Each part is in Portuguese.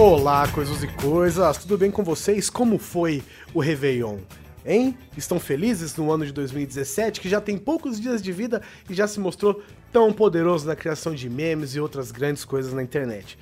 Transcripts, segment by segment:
Olá, coisas e coisas, tudo bem com vocês? Como foi o Réveillon? Hein? Estão felizes no ano de 2017, que já tem poucos dias de vida e já se mostrou tão poderoso na criação de memes e outras grandes coisas na internet?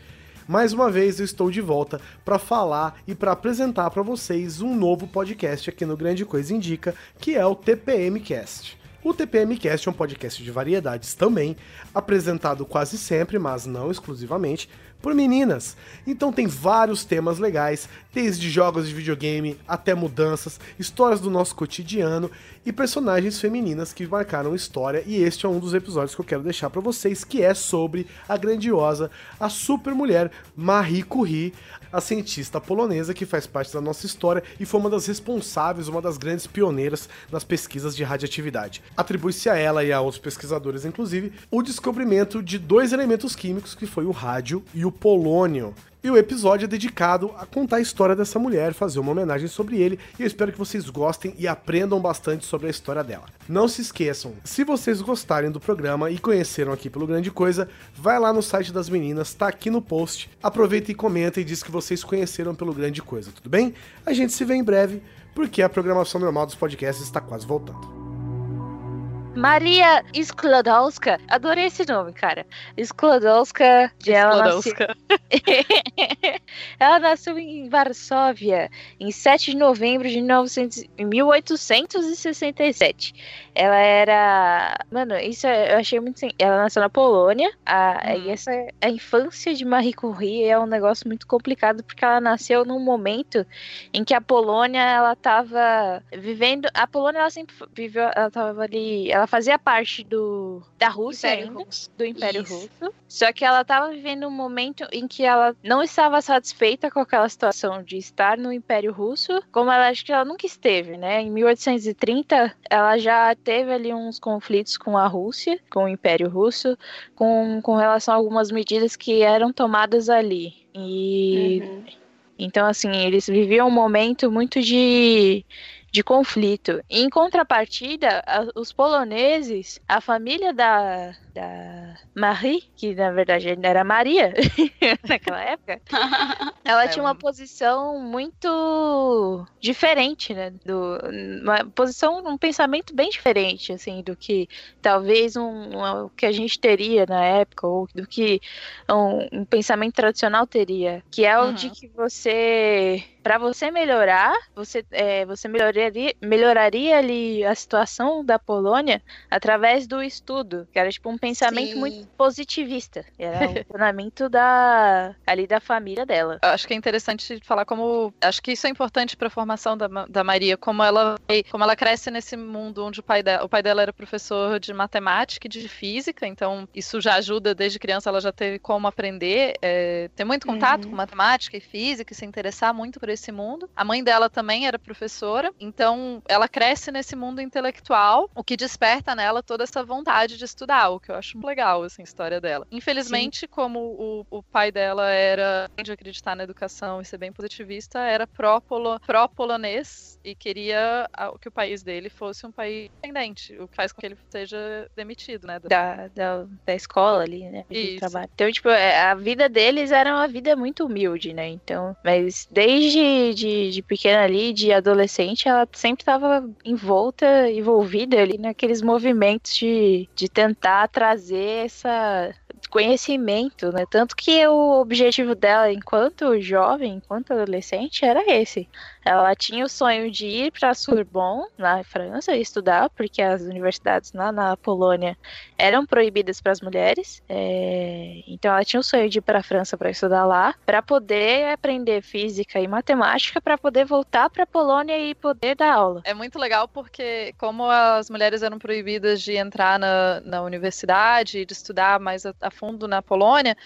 Mais uma vez eu estou de volta para falar e para apresentar para vocês um novo podcast aqui no Grande Coisa Indica, que é o TPM Cast. O TPM Cast é um podcast de variedades também, apresentado quase sempre, mas não exclusivamente, por meninas. Então tem vários temas legais, desde jogos de videogame até mudanças, histórias do nosso cotidiano e personagens femininas que marcaram história. E este é um dos episódios que eu quero deixar para vocês, que é sobre a grandiosa, a super mulher Marie Curie, a cientista polonesa que faz parte da nossa história e foi uma das responsáveis, uma das grandes pioneiras nas pesquisas de radioatividade. Atribui-se a ela e a outros pesquisadores, inclusive, o descobrimento de dois elementos químicos que foi o rádio e o polônio. E o episódio é dedicado a contar a história dessa mulher, fazer uma homenagem sobre ele, e eu espero que vocês gostem e aprendam bastante sobre a história dela. Não se esqueçam, se vocês gostarem do programa e conheceram aqui pelo Grande Coisa, vai lá no site das meninas, tá aqui no post. Aproveita e comenta e diz que vocês conheceram pelo Grande Coisa, tudo bem? A gente se vê em breve, porque a programação normal dos podcasts está quase voltando. Maria Sklodowska. Adorei esse nome, cara. Sklodowska. Ela nasceu... ela nasceu em Varsóvia em 7 de novembro de 1900... 1867. Ela era. Mano, isso eu achei muito. Ela nasceu na Polônia. A... Hum. E essa a infância de Marie Curie é um negócio muito complicado porque ela nasceu num momento em que a Polônia ela tava vivendo. A Polônia ela sempre viveu. Ela tava ali. Ela fazia parte do da Rússia Império ainda, Russo. do Império Isso. Russo. Só que ela estava vivendo um momento em que ela não estava satisfeita com aquela situação de estar no Império Russo, como ela acho que ela nunca esteve, né? Em 1830, ela já teve ali uns conflitos com a Rússia, com o Império Russo, com, com relação a algumas medidas que eram tomadas ali. E Uhum. então, assim, eles viviam um momento muito de, de conflito. Em contrapartida, os poloneses, a família da, da Marie, que na verdade era Maria naquela época, ela É tinha uma um- posição muito diferente, né? Do, uma posição, um pensamento bem diferente, assim, do que talvez um, um- o que a gente teria na época, ou do que um, um pensamento tradicional teria, que é o de Uhum. que você, para você melhorar, você, é, você melhoraria, melhoraria ali a situação da Polônia através do estudo, que era tipo um pensamento Sim. muito positivista, era um pensamento da ali da família dela. Eu acho que é interessante falar como. Acho que isso é importante para a formação da, da Maria, como ela, como ela cresce nesse mundo onde o pai, dela, o pai dela era professor de matemática e de física, então isso já ajuda desde criança, ela já teve como aprender, é, ter muito contato Uhum. com matemática e física e se interessar muito por esse mundo. A mãe dela também era professora, então ela cresce nesse mundo intelectual, o que desperta nela toda essa vontade de estudar, o que eu acho legal, assim, a história dela. Infelizmente, como o, o pai dela era de acreditar na educação e ser bem positivista, era pró-polo- pró-polonês e queria que o país dele fosse um país independente, o que faz com que ele seja demitido, né? da- da, da, escola ali, né? De trabalho. Então, tipo, é, a vida deles era uma vida muito humilde, né? Então, mas desde de, de pequena ali, de adolescente, ela sempre estava envolta, envolvida ali naqueles movimentos de, de tentar trazer essa conhecimento, né? Tanto que o objetivo dela, enquanto jovem, enquanto adolescente, era esse. Ela tinha o sonho de ir para Sorbonne, na França, estudar, porque as universidades lá na Polônia eram proibidas para as mulheres. é, Então ela tinha o sonho de ir para a França para estudar lá, para poder aprender física e matemática, para poder voltar para a Polônia e poder dar aula. É muito legal porque, como as mulheres eram proibidas de entrar na, na universidade de estudar mais a, a fundo na Polônia,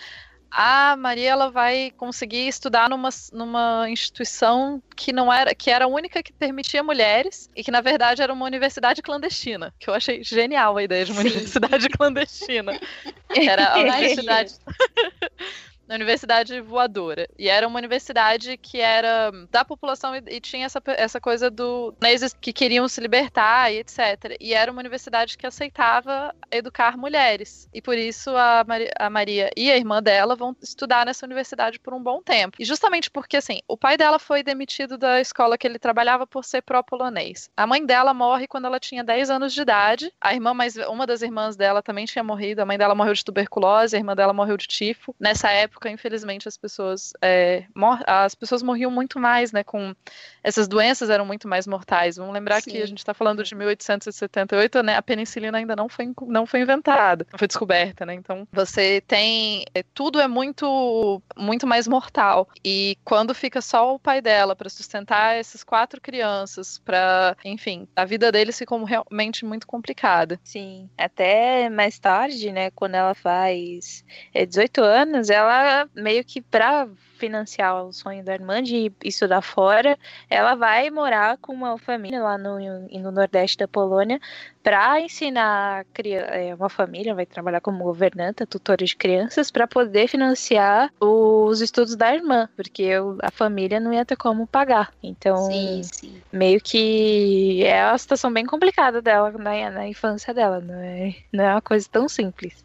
a Maria ela vai conseguir estudar numa, numa instituição que não era que era a única que permitia mulheres e que na verdade era uma universidade clandestina, que eu achei genial a ideia de uma Sim. universidade clandestina. Era a universidade na Universidade Voadora. E era uma universidade que era da população e, e tinha essa, essa coisa do que queriam se libertar e etc. E era uma universidade que aceitava educar mulheres. E por isso a, Maria, a Maria e a irmã dela vão estudar nessa universidade por um bom tempo. E justamente porque, assim, o pai dela foi demitido da escola que ele trabalhava por ser pró-polonês. A mãe dela morre quando ela tinha 10 anos de idade. A irmã mais uma das irmãs dela também tinha morrido. A mãe dela morreu de tuberculose, a irmã dela morreu de tifo. Nessa época, infelizmente, as pessoas é, as pessoas morriam muito mais, né? Com essas doenças eram muito mais mortais. Vamos lembrar Sim. que a gente está falando de 1878, né? A penicilina ainda não foi, não foi inventada, não foi descoberta, né? Então você tem é, tudo é muito muito mais mortal. E quando fica só o pai dela para sustentar essas quatro crianças, para enfim, a vida deles ficou realmente muito complicada. Sim, até mais tarde, né? Quando ela faz 18 é, anos, ela meio que para financiar o sonho da irmã de estudar fora, ela vai morar com uma família lá no, no Nordeste da Polônia para ensinar é, uma família, vai trabalhar como governanta, tutora de crianças, para poder financiar os estudos da irmã, porque a família não ia ter como pagar. Então, sim, sim. meio que é uma situação bem complicada dela na, na infância dela, não é, não é uma coisa tão simples.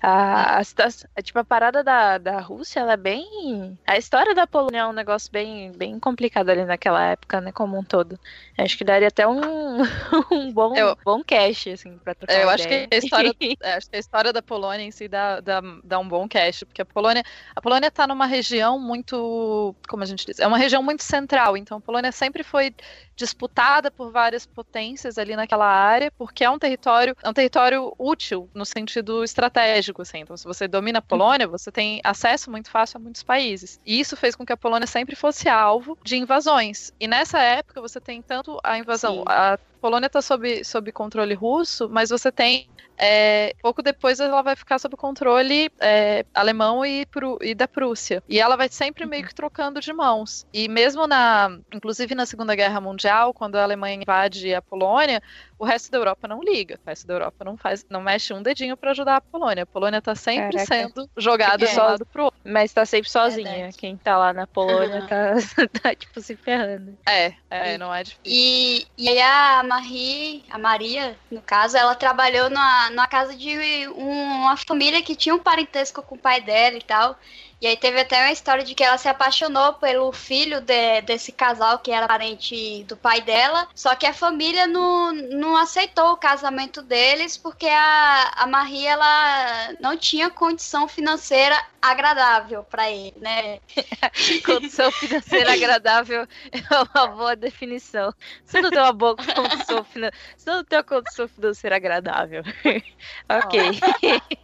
A, a, a, tipo, a parada da, da Rússia, ela é bem. A história da Polônia é um negócio bem, bem complicado ali naquela época, né? Como um todo. Acho que daria até um, um bom, eu, bom cast, assim, pra trocar. Eu acho que, a história, é, acho que a história da Polônia em si dá, dá, dá um bom cast, porque a Polônia, a Polônia tá numa região muito. Como a gente diz? É uma região muito central, então a Polônia sempre foi disputada por várias potências ali naquela área, porque é um território, é um território útil no sentido estratégico, assim. Então, se você domina a Polônia, você tem acesso muito fácil a muitos países. E isso fez com que a Polônia sempre fosse alvo de invasões. E nessa época você tem tanto a invasão, Sim. a Polônia está sob, sob controle russo, mas você tem é, pouco depois ela vai ficar sob controle é, alemão e, e, da Prússia. E ela vai sempre meio que trocando de mãos. E mesmo na, inclusive na Segunda Guerra Mundial, quando a Alemanha invade a Polônia, o resto da Europa não liga. O resto da Europa não faz, não mexe um dedinho para ajudar a Polônia. A Polônia tá sempre Caraca. sendo jogada é. só lado pro outro. Mas tá sempre sozinha. Verdade. Quem tá lá na Polônia uhum. tá, tá, tipo, se ferrando. É, é, e, não é difícil. E, e aí a Marie, a Maria, no caso, ela trabalhou numa, numa casa de uma família que tinha um parentesco com o pai dela e tal. E aí teve até uma história de que ela se apaixonou pelo filho de, desse casal que era parente do pai dela, só que a família não, não aceitou o casamento deles porque a, a Marie ela não tinha condição financeira agradável para ele, né? condição financeira agradável é uma boa definição. Você não tem uma boa condição financeira, você não tem uma condição financeira agradável. ok.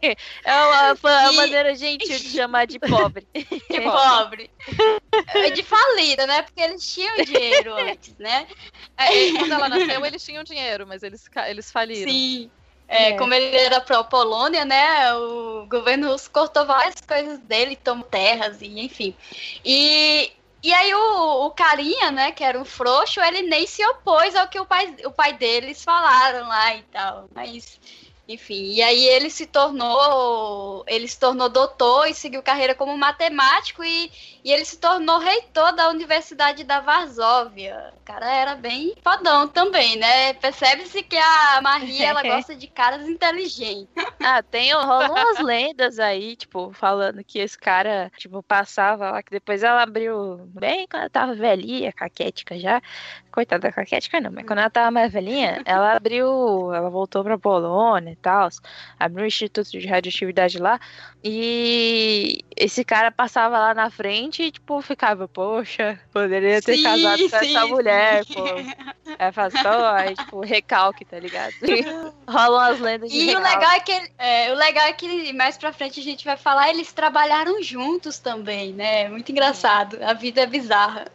é uma, uma e... maneira gentil de chamar de pobre. De pobre. É de falida, né? Porque eles tinham dinheiro antes, né? É, quando ela nasceu, eles tinham dinheiro, mas eles, eles faliram. Sim. É, é. Como ele era pró-Polônia, né? O governo russo cortou várias coisas dele, tomou terras e enfim. E, e aí o, o carinha, né, que era um frouxo, ele nem se opôs ao que o pai, o pai deles falaram lá e tal. Mas enfim, e aí ele se tornou, ele se tornou doutor e seguiu carreira como matemático e, e ele se tornou reitor da Universidade da Varsóvia. O cara era bem fodão também, né? Percebe-se que a Maria, ela gosta de caras inteligentes. Ah, tem, rolam umas lendas aí, tipo, falando que esse cara, tipo, passava lá, que depois ela abriu bem quando ela tava velhinha, caquética já, coitada da Caquética não, mas quando ela tava mais velhinha, ela abriu, ela voltou pra Polônia e tal, abriu um instituto de radioatividade lá, e esse cara passava lá na frente e, tipo, ficava, poxa, poderia ter sim, casado com sim, essa mulher, pô. É passou, aí, tipo, recalque, tá ligado? Rolam as lendas de E recalque. o legal é que, é, o legal é que mais pra frente a gente vai falar, eles trabalharam juntos também, né? Muito engraçado, a vida é bizarra.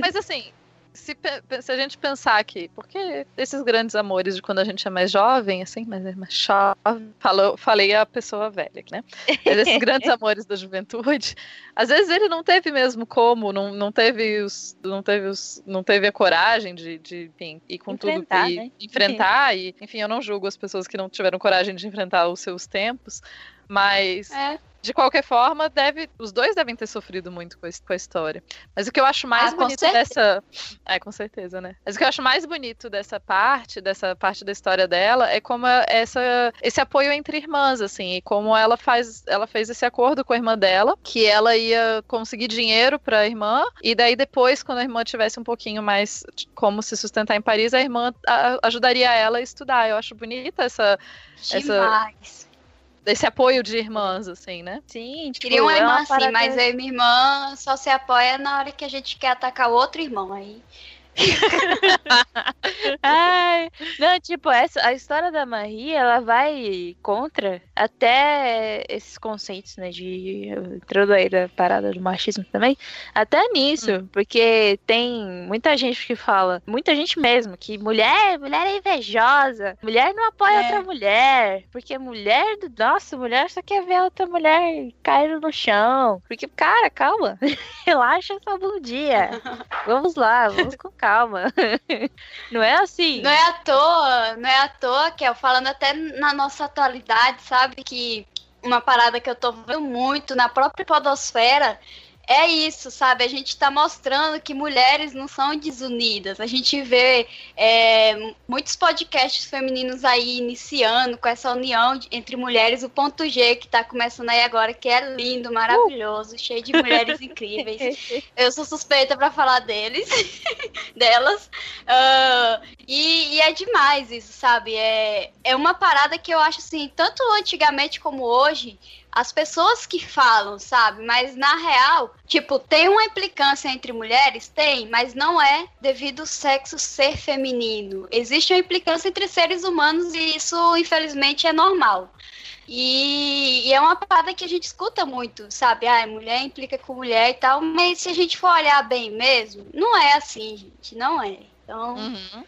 Mas assim, se, se, a gente pensar aqui, porque esses grandes amores de quando a gente é mais jovem, assim, mas é mais jovem, falou, falei a pessoa velha, né? Mas esses grandes amores da juventude, às vezes ele não teve mesmo como, não, não teve os, não teve os, não teve a coragem de, de enfim, ir com enfrentar, tudo e né? enfrentar e, enfim, eu não julgo as pessoas que não tiveram coragem de enfrentar os seus tempos, mas é de qualquer forma, deve, os dois devem ter sofrido muito com, a história. Mas o que eu acho mais ah, bonito dessa. É, com certeza, né? Mas o que eu acho mais bonito dessa parte, dessa parte da história dela, é como essa, esse apoio entre irmãs, assim, e como ela faz, ela fez esse acordo com a irmã dela, que ela ia conseguir dinheiro para a irmã, e daí depois, quando a irmã tivesse um pouquinho mais como se sustentar em Paris, a irmã ajudaria ela a estudar. Eu acho bonita essa. Demais. essa esse apoio de irmãs, assim, né? Sim, tipo, Queria uma é irmã, sim, mas a minha irmã só se apoia na hora que a gente quer atacar o outro irmão. Aí Ai, não, tipo, essa, a história da Marie, ela vai contra até esses conceitos, né, de entrando aí da parada do machismo também, até nisso, hum. porque tem muita gente que fala, muita gente mesmo, que mulher, mulher é invejosa, mulher não apoia é. outra mulher, porque mulher, nossa, mulher só quer ver outra mulher cair no chão, porque, cara, calma, relaxa essa bundinha, vamos lá, vamos com calma. não é assim. Não é à toa, não é à toa, que eu falando até na nossa atualidade, sabe? Que uma parada que eu tô vendo muito na própria podosfera é isso, sabe? A gente está mostrando que mulheres não são desunidas. A gente vê é, muitos podcasts femininos aí iniciando com essa união entre mulheres. O ponto G que está começando aí agora, que é lindo, maravilhoso, uh. cheio de mulheres incríveis. Eu sou suspeita para falar deles, delas. Uh, e, e, é demais isso, sabe? É, é uma parada que eu acho assim, tanto antigamente como hoje as pessoas que falam, sabe? Mas na real, tipo, tem uma implicância entre mulheres? Tem, mas não é devido ao sexo ser feminino. Existe uma implicância entre seres humanos e isso, infelizmente, é normal. E, e, é uma parada que a gente escuta muito, sabe? Ah, mulher implica com mulher e tal, mas se a gente for olhar bem mesmo, não é assim, gente, não é. Então. Uhum.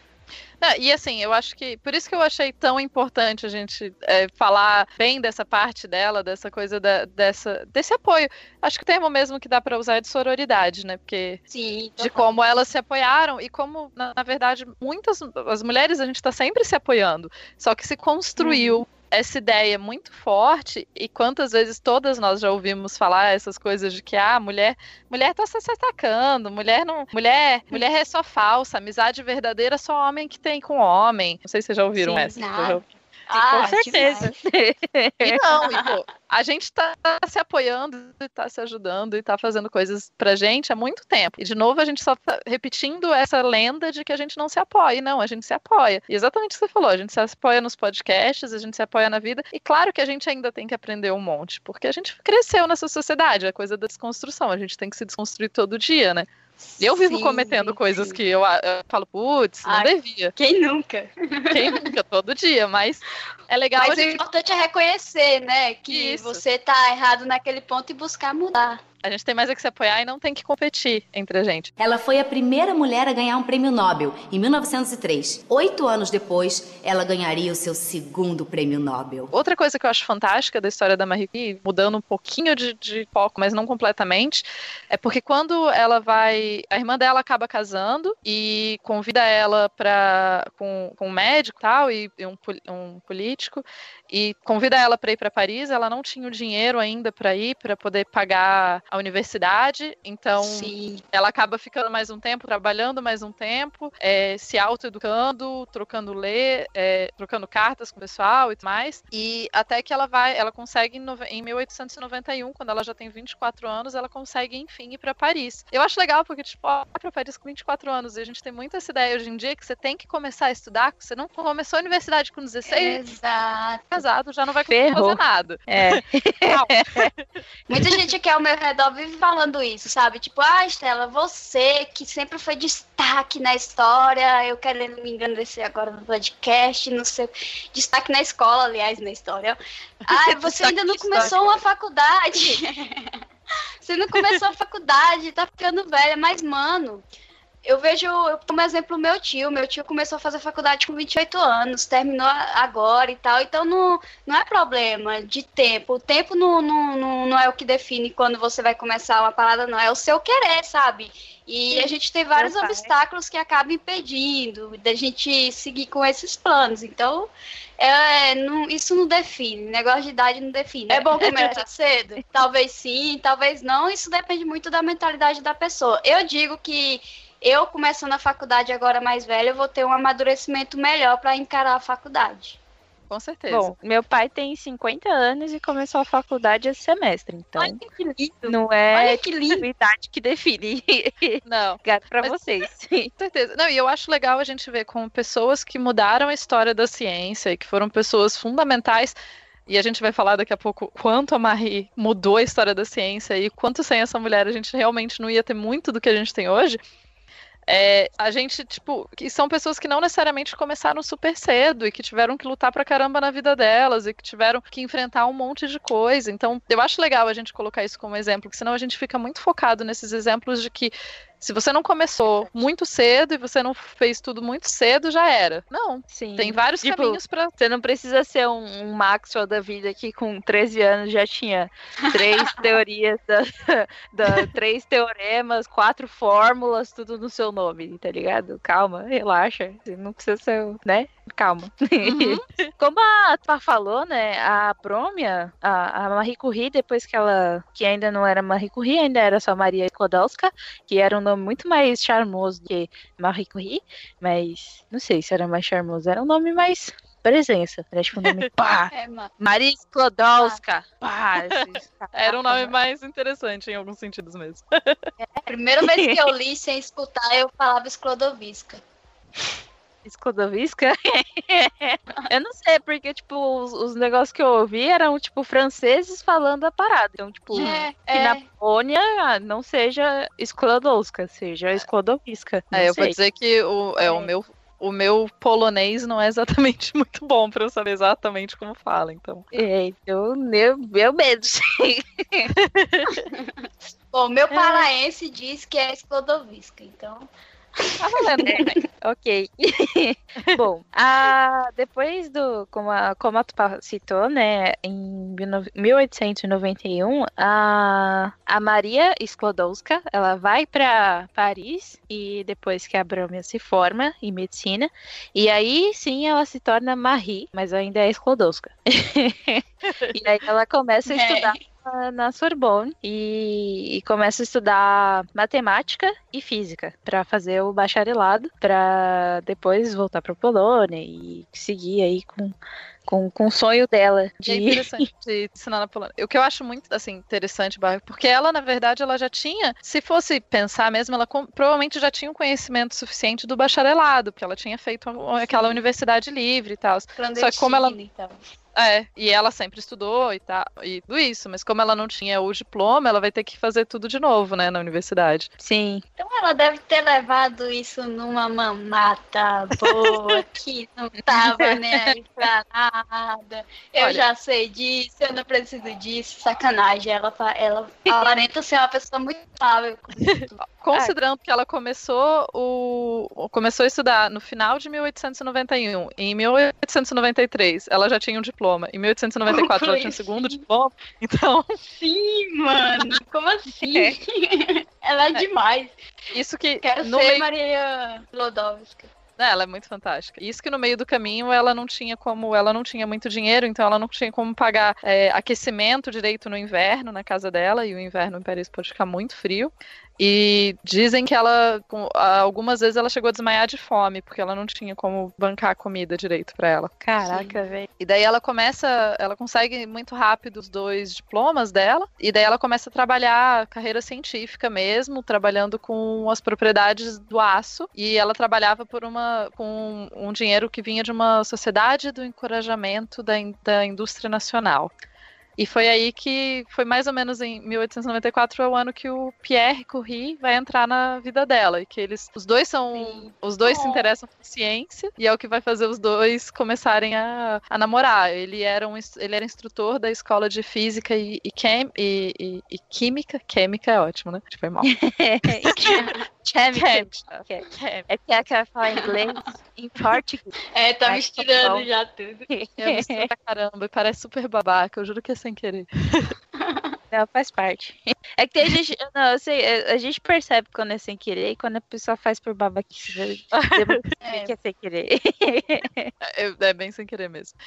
Não, e assim, eu acho que. Por isso que eu achei tão importante a gente é, falar bem dessa parte dela, dessa coisa da, dessa, desse apoio. Acho que o termo mesmo que dá para usar é de sororidade, né? Porque. Sim. De como elas se apoiaram e como, na, na verdade, muitas. As mulheres a gente está sempre se apoiando. Só que se construiu. Essa ideia muito forte e quantas vezes todas nós já ouvimos falar essas coisas de que a ah, mulher, mulher tá se atacando, mulher não, mulher, mulher é só falsa, amizade verdadeira é só homem que tem com homem. Não sei se vocês já ouviram Sim, essa. Não. Ah, com certeza. e não, e, pô, a gente tá se apoiando e tá se ajudando e tá fazendo coisas pra gente há muito tempo. E de novo a gente só tá repetindo essa lenda de que a gente não se apoia. Não, a gente se apoia. E exatamente o que você falou, a gente se apoia nos podcasts, a gente se apoia na vida. E claro que a gente ainda tem que aprender um monte, porque a gente cresceu nessa sociedade, a coisa da desconstrução. A gente tem que se desconstruir todo dia, né? Eu vivo sim, cometendo coisas que eu, eu falo, putz, não Ai, devia. Quem nunca? Quem nunca, todo dia, mas é legal. Mas gente... o importante é reconhecer, né? Que Isso. você tá errado naquele ponto e buscar mudar. A gente tem mais a que se apoiar e não tem que competir entre a gente. Ela foi a primeira mulher a ganhar um prêmio Nobel em 1903. Oito anos depois, ela ganharia o seu segundo prêmio Nobel. Outra coisa que eu acho fantástica da história da Marie Curie, mudando um pouquinho de, de foco, mas não completamente, é porque quando ela vai. A irmã dela acaba casando e convida ela para com, com um médico tal, e, um, um político e convida ela para ir para Paris. Ela não tinha o dinheiro ainda para ir, para poder pagar a universidade. Então, Sim. ela acaba ficando mais um tempo, trabalhando mais um tempo, é, se autoeducando, trocando ler, é, trocando cartas com o pessoal e tudo mais. E até que ela vai, ela consegue em 1891, quando ela já tem 24 anos, ela consegue enfim ir para Paris. Eu acho legal porque tipo, ó, para Paris com 24 anos e a gente tem muito essa ideia hoje em dia que você tem que começar a estudar, você não começou a universidade com 16. Exato casado, já não vai conseguir fazer nada. É. Muita gente aqui ao meu redor vive falando isso, sabe? Tipo, ah, Estela, você que sempre foi destaque na história, eu querendo me engrandecer agora no podcast, no seu destaque na escola, aliás, na história. Ah, você ainda não começou uma faculdade. você não começou a faculdade, tá ficando velha, mas, mano, eu vejo como exemplo meu tio. Meu tio começou a fazer faculdade com 28 anos, terminou agora e tal. Então não, não é problema de tempo. O tempo não, não, não, não é o que define quando você vai começar uma parada, não. É o seu querer, sabe? E Sim, a gente tem vários obstáculos que acabam impedindo da gente seguir com esses planos. Então, é, não, isso não define. Negócio de idade não define. É bom começar cedo? Talvez sim, talvez não. Isso depende muito da mentalidade da pessoa. Eu digo que eu, começando a faculdade agora mais velha, eu vou ter um amadurecimento melhor para encarar a faculdade. Com certeza. Bom, meu pai tem 50 anos e começou a faculdade esse semestre, então Olha que lindo. não é Olha que lindo. a idade que define. Não. Gato para vocês. Com certeza. Não, e eu acho legal a gente ver como pessoas que mudaram a história da ciência e que foram pessoas fundamentais e a gente vai falar daqui a pouco quanto a Marie mudou a história da ciência e quanto sem essa mulher a gente realmente não ia ter muito do que a gente tem hoje. É, a gente, tipo, que são pessoas que não necessariamente começaram super cedo e que tiveram que lutar pra caramba na vida delas e que tiveram que enfrentar um monte de coisa. Então, eu acho legal a gente colocar isso como exemplo, porque senão a gente fica muito focado nesses exemplos de que se você não começou muito cedo e você não fez tudo muito cedo, já era. Não. Sim. Tem vários tipo, caminhos para. Você não precisa ser um, um, Maxwell da vida que com 13 anos já tinha três teorias, da, da, três teoremas, quatro fórmulas, tudo no seu nome, tá ligado? Calma, relaxa. Você não precisa ser, né? Calma. Uhum. Como a Tpa falou, né? A Promia, a, a Marie Curie, depois que ela. que ainda não era Marie Curie, ainda era só Maria Sklodowska, que era um nome muito mais charmoso do que Marie Curie, mas não sei se era mais charmoso, era um nome mais presença. Era tipo um nome pá. É, Maria Sklodowska. Pá. Era um nome mais interessante em alguns sentidos mesmo. É, primeira vez que eu li sem escutar, eu falava Sklodoviska. Sklodoviska? eu não sei, porque, tipo, os, os, negócios que eu ouvi eram, tipo, franceses falando a parada. Então, tipo, é, que é. na Polônia não seja Sklodowska, seja Sklodoviska. É, eu vou dizer que o, é, o meu o meu polonês não é exatamente muito bom para eu saber exatamente como fala, então. É, então, meu, meu medo. Bom, meu paraense diz que é Sklodoviska, então. Tá valendo. É, ok. Bom, a, depois do, como a, como a Tupá citou, né, em 1891, a, a Maria Sklodowska, ela vai para Paris e depois que a Brahma se forma em medicina, e aí sim ela se torna Marie, mas ainda é Sklodowska. e aí ela começa a é. estudar é na Sorbonne e, e começa a estudar matemática e física para fazer o bacharelado, para depois voltar para Polônia e seguir aí com com, com o sonho dela de... É interessante de ensinar na Polônia. O que eu acho muito assim, interessante, porque ela, na verdade, ela já tinha, se fosse pensar mesmo, ela com, provavelmente já tinha um conhecimento suficiente do bacharelado, porque ela tinha feito aquela universidade livre e tal. Só que como ela. Então. É, e ela sempre estudou e tal, e tudo isso, mas como ela não tinha o diploma, ela vai ter que fazer tudo de novo, né, na universidade. Sim. Então ela deve ter levado isso numa mamata boa, que não tava nem aí pra nada. Eu Olha, já sei disso, eu não preciso disso, sacanagem. Ela, ela aparenta ser uma pessoa muito sábia. Considerando que ela começou o começou a estudar no final de 1891, em 1893 ela já tinha um diploma, em 1894 ela tinha um segundo diploma, então. Sim, mano, como assim? É. ela é, demais. Isso que quero ser meio... Maria Lodowska. Ela é muito fantástica. Isso que no meio do caminho ela não tinha como, ela não tinha muito dinheiro, então ela não tinha como pagar é, aquecimento direito no inverno na casa dela, e o inverno em Paris pode ficar muito frio. E dizem que ela, algumas vezes ela chegou a desmaiar de fome, porque ela não tinha como bancar a comida direito para ela. Caraca, velho. E daí ela começa, ela consegue muito rápido os dois diplomas dela, e daí ela começa a trabalhar carreira científica mesmo, trabalhando com as propriedades do aço, e ela trabalhava por uma com um dinheiro que vinha de uma sociedade do encorajamento da, da indústria nacional. E foi aí que foi mais ou menos em 1894 é o ano que o Pierre Curie vai entrar na vida dela e que eles os dois são Sim. os dois se interessam por ciência e é o que vai fazer os dois começarem a, a namorar. Ele era um ele era instrutor da escola de física e, e, chem, e, e, e química. Química é ótimo, né? Foi mal. Química. É que é que vai falar inglês em português. É, tá misturando já tudo. Eu misturo pra caramba e parece super babaca. Eu juro que é sem querer. Não, faz parte. É que tem gente. Não, eu sei, é, a gente percebe quando é sem querer e quando a pessoa faz por babaquice. é. que é sem querer. É, é bem sem querer mesmo.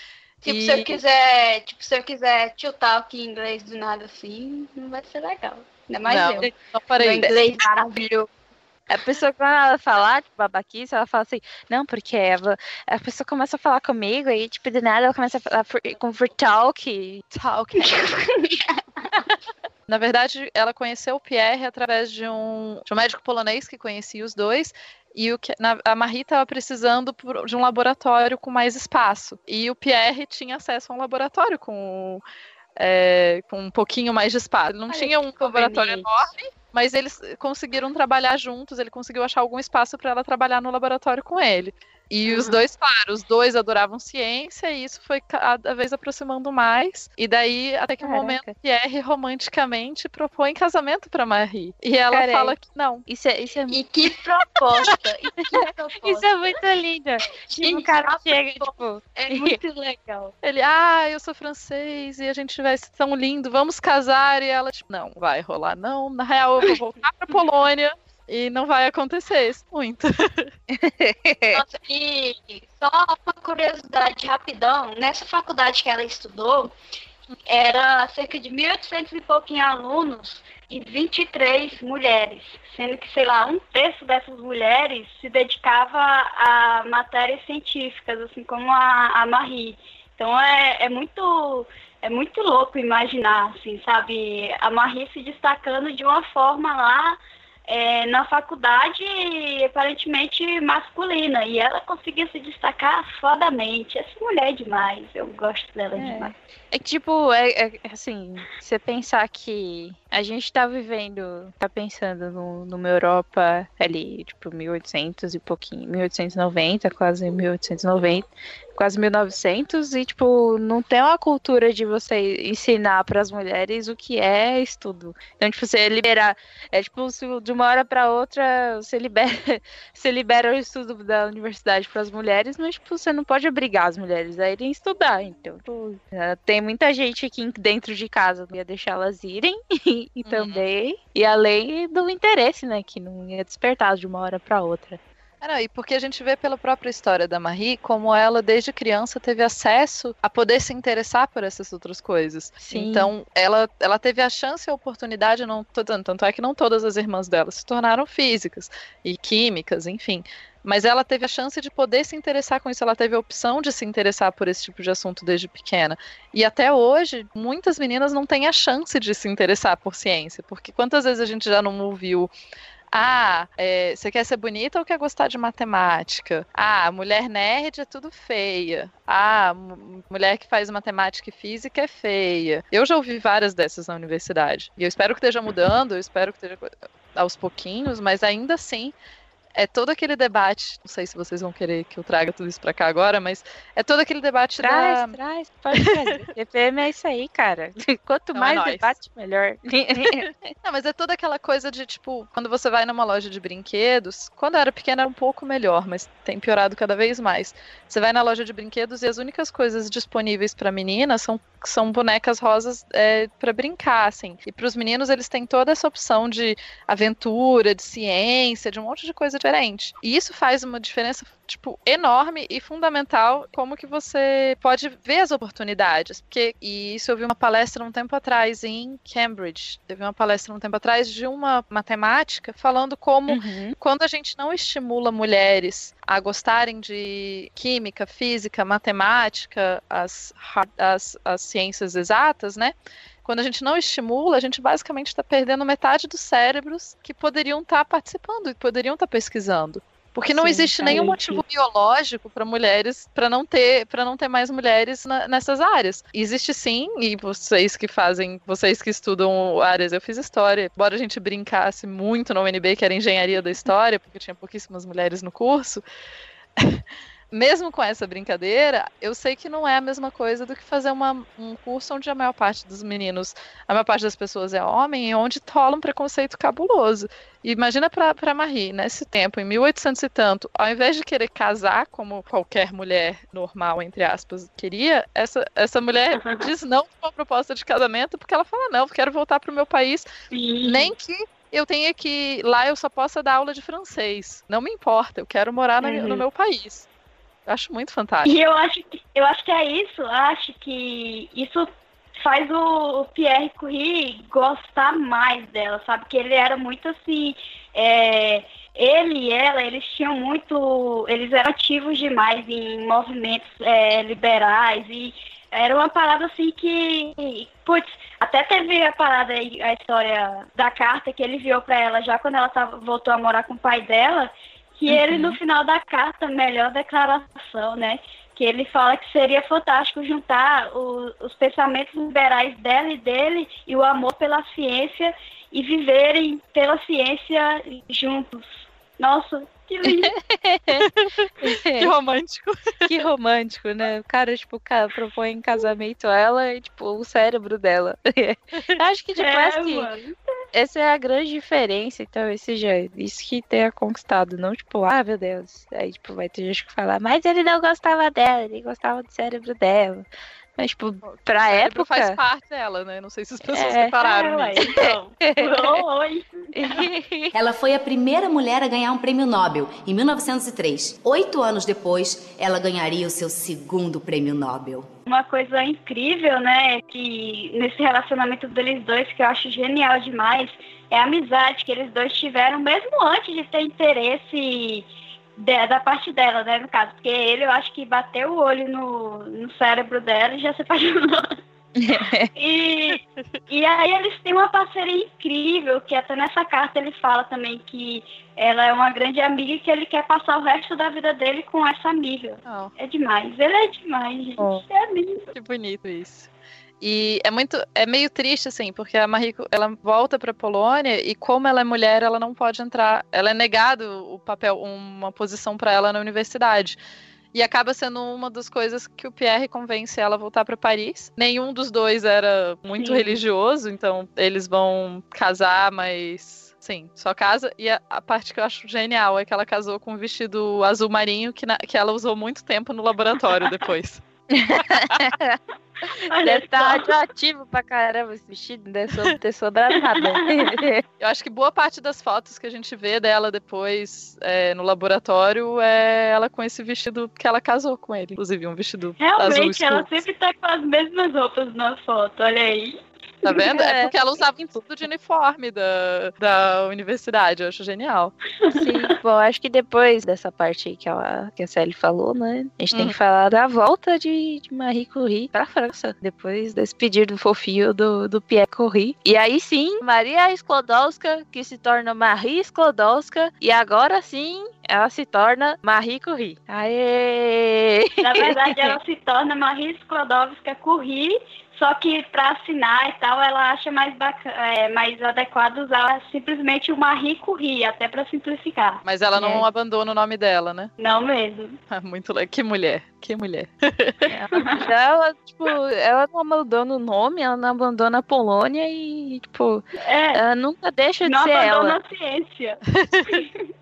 Tipo, e... se eu quiser, tipo, se eu quiser tiltar aqui em inglês do nada assim, não vai ser legal. Ainda mais não, eu. Não parei. Meu inglês maravilhoso. A pessoa, quando ela falar, tipo, babaquice, ela fala assim, não, porque ela, a pessoa começa a falar comigo e, tipo, de nada ela começa a falar for, com for talk. Talk. Na verdade, ela conheceu o Pierre através de um, de um médico polonês que conhecia os dois. E o que, na, a Marie estava precisando de um laboratório com mais espaço. E o Pierre tinha acesso a um laboratório com, é, com um pouquinho mais de espaço. Ele não Ai, tinha um laboratório enorme, mas eles conseguiram trabalhar juntos, ele conseguiu achar algum espaço para ela trabalhar no laboratório com ele. E uhum. os dois, claro, os dois adoravam ciência e isso foi cada vez aproximando mais. E daí, até que um momento, Pierre romanticamente propõe casamento para Marie. E ela fala que não. Isso é, isso é... E que proposta! e que proposta. Isso é muito lindo. Tipo, o cara chega, tipo... É muito legal. Ele, ah, eu sou francês e a gente vai ser tão lindo, vamos casar. E ela, tipo, não, vai rolar não. Na real, eu vou voltar pra Polônia. E não vai acontecer isso muito. Nossa, e só uma curiosidade rapidão, nessa faculdade que ela estudou, era cerca de 1.800 e pouquinho alunos e 23 mulheres, sendo que, sei lá, um terço dessas mulheres se dedicava a matérias científicas, assim como a, a Marie. Então é, é muito é muito louco imaginar, assim, sabe, a Marie se destacando de uma forma lá é, na faculdade aparentemente masculina e ela conseguiu se destacar fodamente. Essa mulher é demais, eu gosto dela é. demais. É que, tipo, é, é, assim, você pensar que a gente tá vivendo, tá pensando no, numa Europa ali, tipo, 1800 e pouquinho, 1890, quase 1890, quase 1900 e tipo não tem uma cultura de você ensinar para as mulheres o que é estudo. Então tipo você liberar é tipo se de uma hora para outra você libera você libera o estudo da universidade para as mulheres, mas tipo você não pode obrigar as mulheres a irem estudar. Então tipo, tem muita gente aqui dentro de casa que ia deixar elas irem e, e uhum. também e além do interesse, né, que não ia despertar de uma hora para outra. É, não, e porque a gente vê pela própria história da Marie como ela, desde criança, teve acesso a poder se interessar por essas outras coisas. Sim. Então, ela, ela teve a chance e a oportunidade, não tanto é que não todas as irmãs dela se tornaram físicas e químicas, enfim. Mas ela teve a chance de poder se interessar com isso, ela teve a opção de se interessar por esse tipo de assunto desde pequena. E até hoje, muitas meninas não têm a chance de se interessar por ciência, porque quantas vezes a gente já não ouviu ah, é, você quer ser bonita ou quer gostar de matemática? Ah, mulher nerd é tudo feia. Ah, mulher que faz matemática e física é feia. Eu já ouvi várias dessas na universidade. E eu espero que esteja mudando, eu espero que esteja aos pouquinhos, mas ainda assim é todo aquele debate. Não sei se vocês vão querer que eu traga tudo isso pra cá agora, mas é todo aquele debate traz, da. Traz, pode trazer. TPM é isso aí, cara. Quanto Não, é mais é debate, melhor. Não, mas é toda aquela coisa de, tipo, quando você vai numa loja de brinquedos, quando eu era pequena era um pouco melhor, mas tem piorado cada vez mais. Você vai na loja de brinquedos e as únicas coisas disponíveis para meninas são, são bonecas rosas é, para brincar, assim. E para os meninos, eles têm toda essa opção de aventura, de ciência, de um monte de coisa diferente. E isso faz uma diferença tipo, enorme e fundamental como que você pode ver as oportunidades. Porque, e isso eu vi uma palestra um tempo atrás em Cambridge. Teve uma palestra um tempo atrás de uma matemática falando como uhum. quando a gente não estimula mulheres a gostarem de química, física, matemática, as, as, as ciências exatas, né? Quando a gente não estimula, a gente basicamente está perdendo metade dos cérebros que poderiam estar tá participando e poderiam estar tá pesquisando. Porque não Sim, existe nenhum motivo biológico para mulheres, para não ter, para não ter mais mulheres na, nessas áreas. Existe sim, e vocês que fazem, vocês que estudam áreas, eu fiz história, embora a gente brincasse muito na UNB que era engenharia da história, porque tinha pouquíssimas mulheres no curso. mesmo com essa brincadeira, eu sei que não é a mesma coisa do que fazer uma, um curso onde a maior parte dos meninos, a maior parte das pessoas é homem, e onde rola um preconceito cabuloso. E imagina para Marie, nesse tempo, em 1800 e tanto, ao invés de querer casar como qualquer mulher normal, entre aspas, queria, essa, essa mulher diz não para uma proposta de casamento porque ela fala: não, quero voltar para o meu país, nem que eu tenha que lá eu só possa dar aula de francês. Não me importa, eu quero morar uhum. no meu país. Eu acho muito fantástico. E eu acho que, eu acho que é isso. Acho que isso faz o, o Pierre Curie gostar mais dela, sabe? Que ele era muito assim. É, ele e ela, eles tinham muito. Eles eram ativos demais em movimentos é, liberais e era uma parada assim que. Putz, até teve a parada aí, a história da carta que ele enviou para ela já quando ela tava, voltou a morar com o pai dela que uhum. ele no final da carta, melhor declaração, né? Que ele fala que seria fantástico juntar o, os pensamentos liberais dela e dele e o amor pela ciência e viverem pela ciência juntos. Nossa, que lindo. que romântico. Que romântico, né? O cara, tipo, cara, propõe em casamento ela e, tipo, o cérebro dela. Acho que, tipo, é, assim, essa é a grande diferença, então, esse já, isso que tenha conquistado, não, tipo, ah, meu Deus. Aí, tipo, vai ter gente que fala, mas ele não gostava dela, ele gostava do cérebro dela. Mas, tipo, pra o época. faz parte dela, né? Não sei se as pessoas é, repararam. É, então. Oi. Ela foi a primeira mulher a ganhar um prêmio Nobel, em 1903. Oito anos depois, ela ganharia o seu segundo prêmio Nobel. Uma coisa incrível, né? Que nesse relacionamento deles dois, que eu acho genial demais, é a amizade que eles dois tiveram, mesmo antes de ter interesse da parte dela, né, no caso. Porque ele, eu acho que bateu o olho no, no cérebro dela e já se apaixonou. e, e aí eles têm uma parceria incrível, que até nessa carta ele fala também que ela é uma grande amiga e que ele quer passar o resto da vida dele com essa amiga. Oh. É demais, ele é demais, gente. Oh. É lindo. Que bonito isso. E é muito, é meio triste assim, porque a Mariko, ela volta para Polônia e como ela é mulher, ela não pode entrar, ela é negado o papel, uma posição para ela na universidade. E acaba sendo uma das coisas que o Pierre convence ela a voltar para Paris. Nenhum dos dois era muito Sim. religioso, então eles vão casar, mas Sim, só casa. E a, a, parte que eu acho genial é que ela casou com um vestido azul marinho que, na, que ela usou muito tempo no laboratório depois. deve estar radioativo pra caramba esse vestido, não deve ter sobrado nada. Eu acho que boa parte das fotos que a gente vê dela depois é, no laboratório é ela com esse vestido que ela casou com ele. Inclusive, um vestido Realmente, azul ela sempre tá com as mesmas roupas na foto, olha aí. Tá vendo? É. é porque ela usava tudo de uniforme da, da universidade. Eu acho genial. Sim. Bom, acho que depois dessa parte aí que, ela, que a Sally falou, né? A gente tem que falar da volta de, de Marie Curie pra França. Depois desse pedido fofinho do, do Pierre Curie. E aí sim, Maria Sklodowska, que se torna Marie Sklodowska. E agora sim, ela se torna Marie Curie. Aê! Na verdade, ela se torna Marie Sklodowska Curie só que para assinar e tal, ela acha mais, bacana, é, mais adequado usar simplesmente uma rico ri, até para simplificar. Mas ela não é. abandona o nome dela, né? Não mesmo. Muito legal. Que mulher, que mulher. ela, tipo, ela não abandona o nome, ela não abandona a Polônia e, tipo, é, ela nunca deixa de não ser ela. Não abandona a ciência.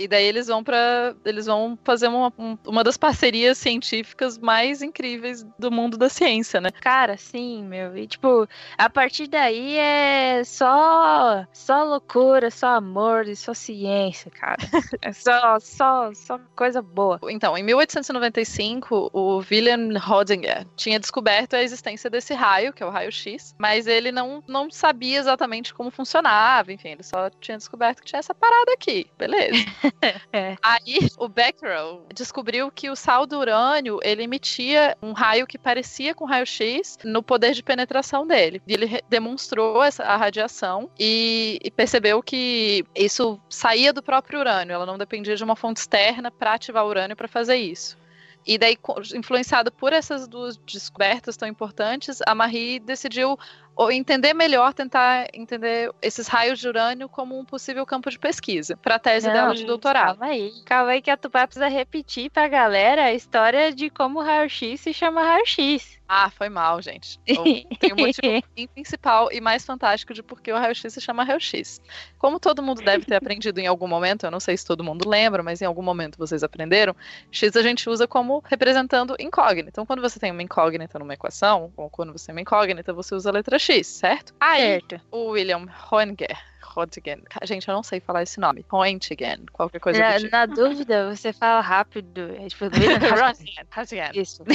e daí eles vão para eles vão fazer uma, uma das parcerias científicas mais incríveis do mundo da ciência, né? Cara, sim, meu. E tipo, a partir daí é só só loucura, só amor e só ciência, cara. É só só só coisa boa. Então, em 1895, o William Rodinger tinha descoberto a existência desse raio, que é o raio X, mas ele não não sabia exatamente como funcionava, enfim, ele só tinha descoberto que tinha essa parada aqui beleza. é. Aí o Becquerel descobriu que o sal do urânio ele emitia um raio que parecia com raio-x no poder de penetração dele. E ele demonstrou essa, a radiação e, e percebeu que isso saía do próprio urânio, ela não dependia de uma fonte externa para ativar o urânio para fazer isso. E daí, influenciado por essas duas descobertas tão importantes, a Marie decidiu entender melhor, tentar entender esses raios de urânio como um possível campo de pesquisa para a tese Não, dela de doutorado. Calma aí, calma aí que a Tupá precisa repetir pra galera a história de como o raio-x se chama raio-x. Ah, foi mal, gente. Tem um motivo principal e mais fantástico de por que o raio-x se chama raio-x. Como todo mundo deve ter aprendido em algum momento, eu não sei se todo mundo lembra, mas em algum momento vocês aprenderam, x a gente usa como representando incógnita. Então, quando você tem uma incógnita numa equação, ou quando você tem uma incógnita, você usa a letra x, certo? Aí, Certo. o William Hoenger, Röntgen, gente, eu não sei falar esse nome, Röntgen, qualquer coisa Na, tipo. na dúvida, você fala rápido. É tipo, Röntgen. Isso.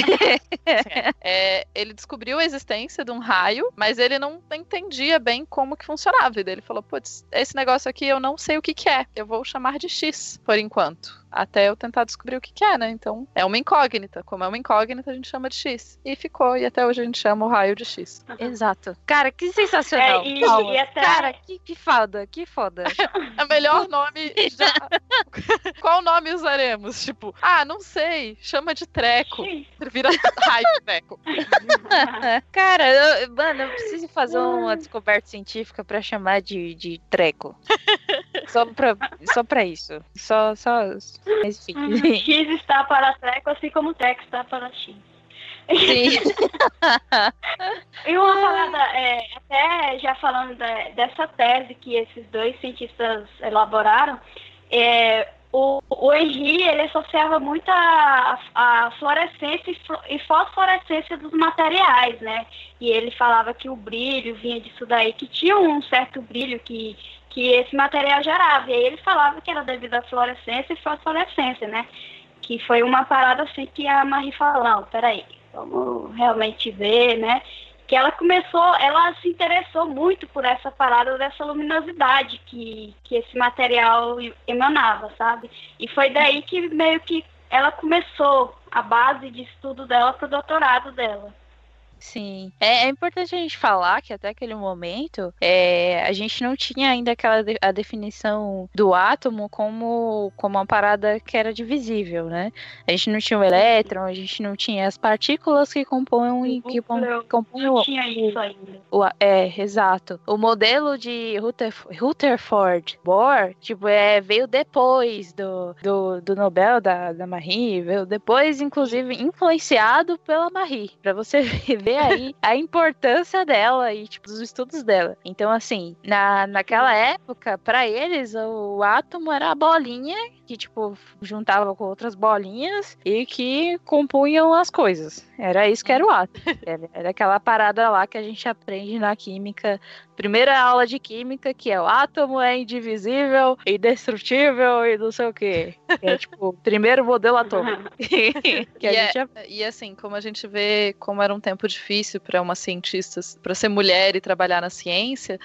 É, ele descobriu a existência de um raio, mas ele não entendia bem como que funcionava. E ele falou, putz, esse negócio aqui eu não sei o que, que é. Eu vou chamar de X, por enquanto. Até eu tentar descobrir o que, que é, né? Então, é uma incógnita. Como é uma incógnita, a gente chama de X. E ficou, e até hoje a gente chama o raio de X. Exato. Cara, que sensacional. É, e- e até- Cara, que, que foda, que foda. É o melhor nome já. Qual nome usaremos? Tipo, ah, não sei, chama de treco. Vira raio de treco. Cara, eu, mano, eu preciso fazer uma descoberta científica pra chamar de, de treco. Só pra, só pra isso. Só, só. Mas, Uhum. enfim. X está para treco, assim como treco está para X. Sim. E uma parada, é, até já falando da- dessa tese que esses dois cientistas elaboraram, é, o, o Henry ele associava muito a, a fluorescência e e fosforescência dos materiais, né? E ele falava que o brilho vinha disso daí, que tinha um certo brilho que, que esse material gerava. E aí ele falava que era devido à fluorescência e fosforescência, né? Que foi uma parada assim que a Marie falou, não, peraí, vamos realmente ver, né? Que ela começou, ela se interessou muito por essa parada dessa luminosidade que, que esse material emanava, sabe? E foi daí que meio que ela começou a base de estudo dela para o doutorado dela. Sim. É, é importante a gente falar que até aquele momento é, a gente não tinha ainda aquela de- a definição do átomo como, como uma parada que era divisível, né? A gente não tinha o elétron, a gente não tinha as partículas que compõem, e que compõem Não o, tinha isso ainda. o- é, exato. O modelo de Rutherf- Rutherford Bohr, tipo, é, veio depois do, do, do Nobel da, da Marie, veio depois, inclusive, influenciado pela Marie, Pra você ver aí a importância dela e, tipo, dos estudos dela. Então, assim, na, naquela época, pra eles, o átomo era a bolinha que, tipo, juntava com outras bolinhas e que compunham as coisas. Era isso que era o átomo. Era, era aquela parada lá que a gente aprende na química. Primeira aula de química, que é o átomo é indivisível, indestrutível e não sei o quê. É tipo, o primeiro modelo atômico. E é- E assim, como a gente vê como era um tempo difícil para uma cientista, para ser mulher e trabalhar na ciência,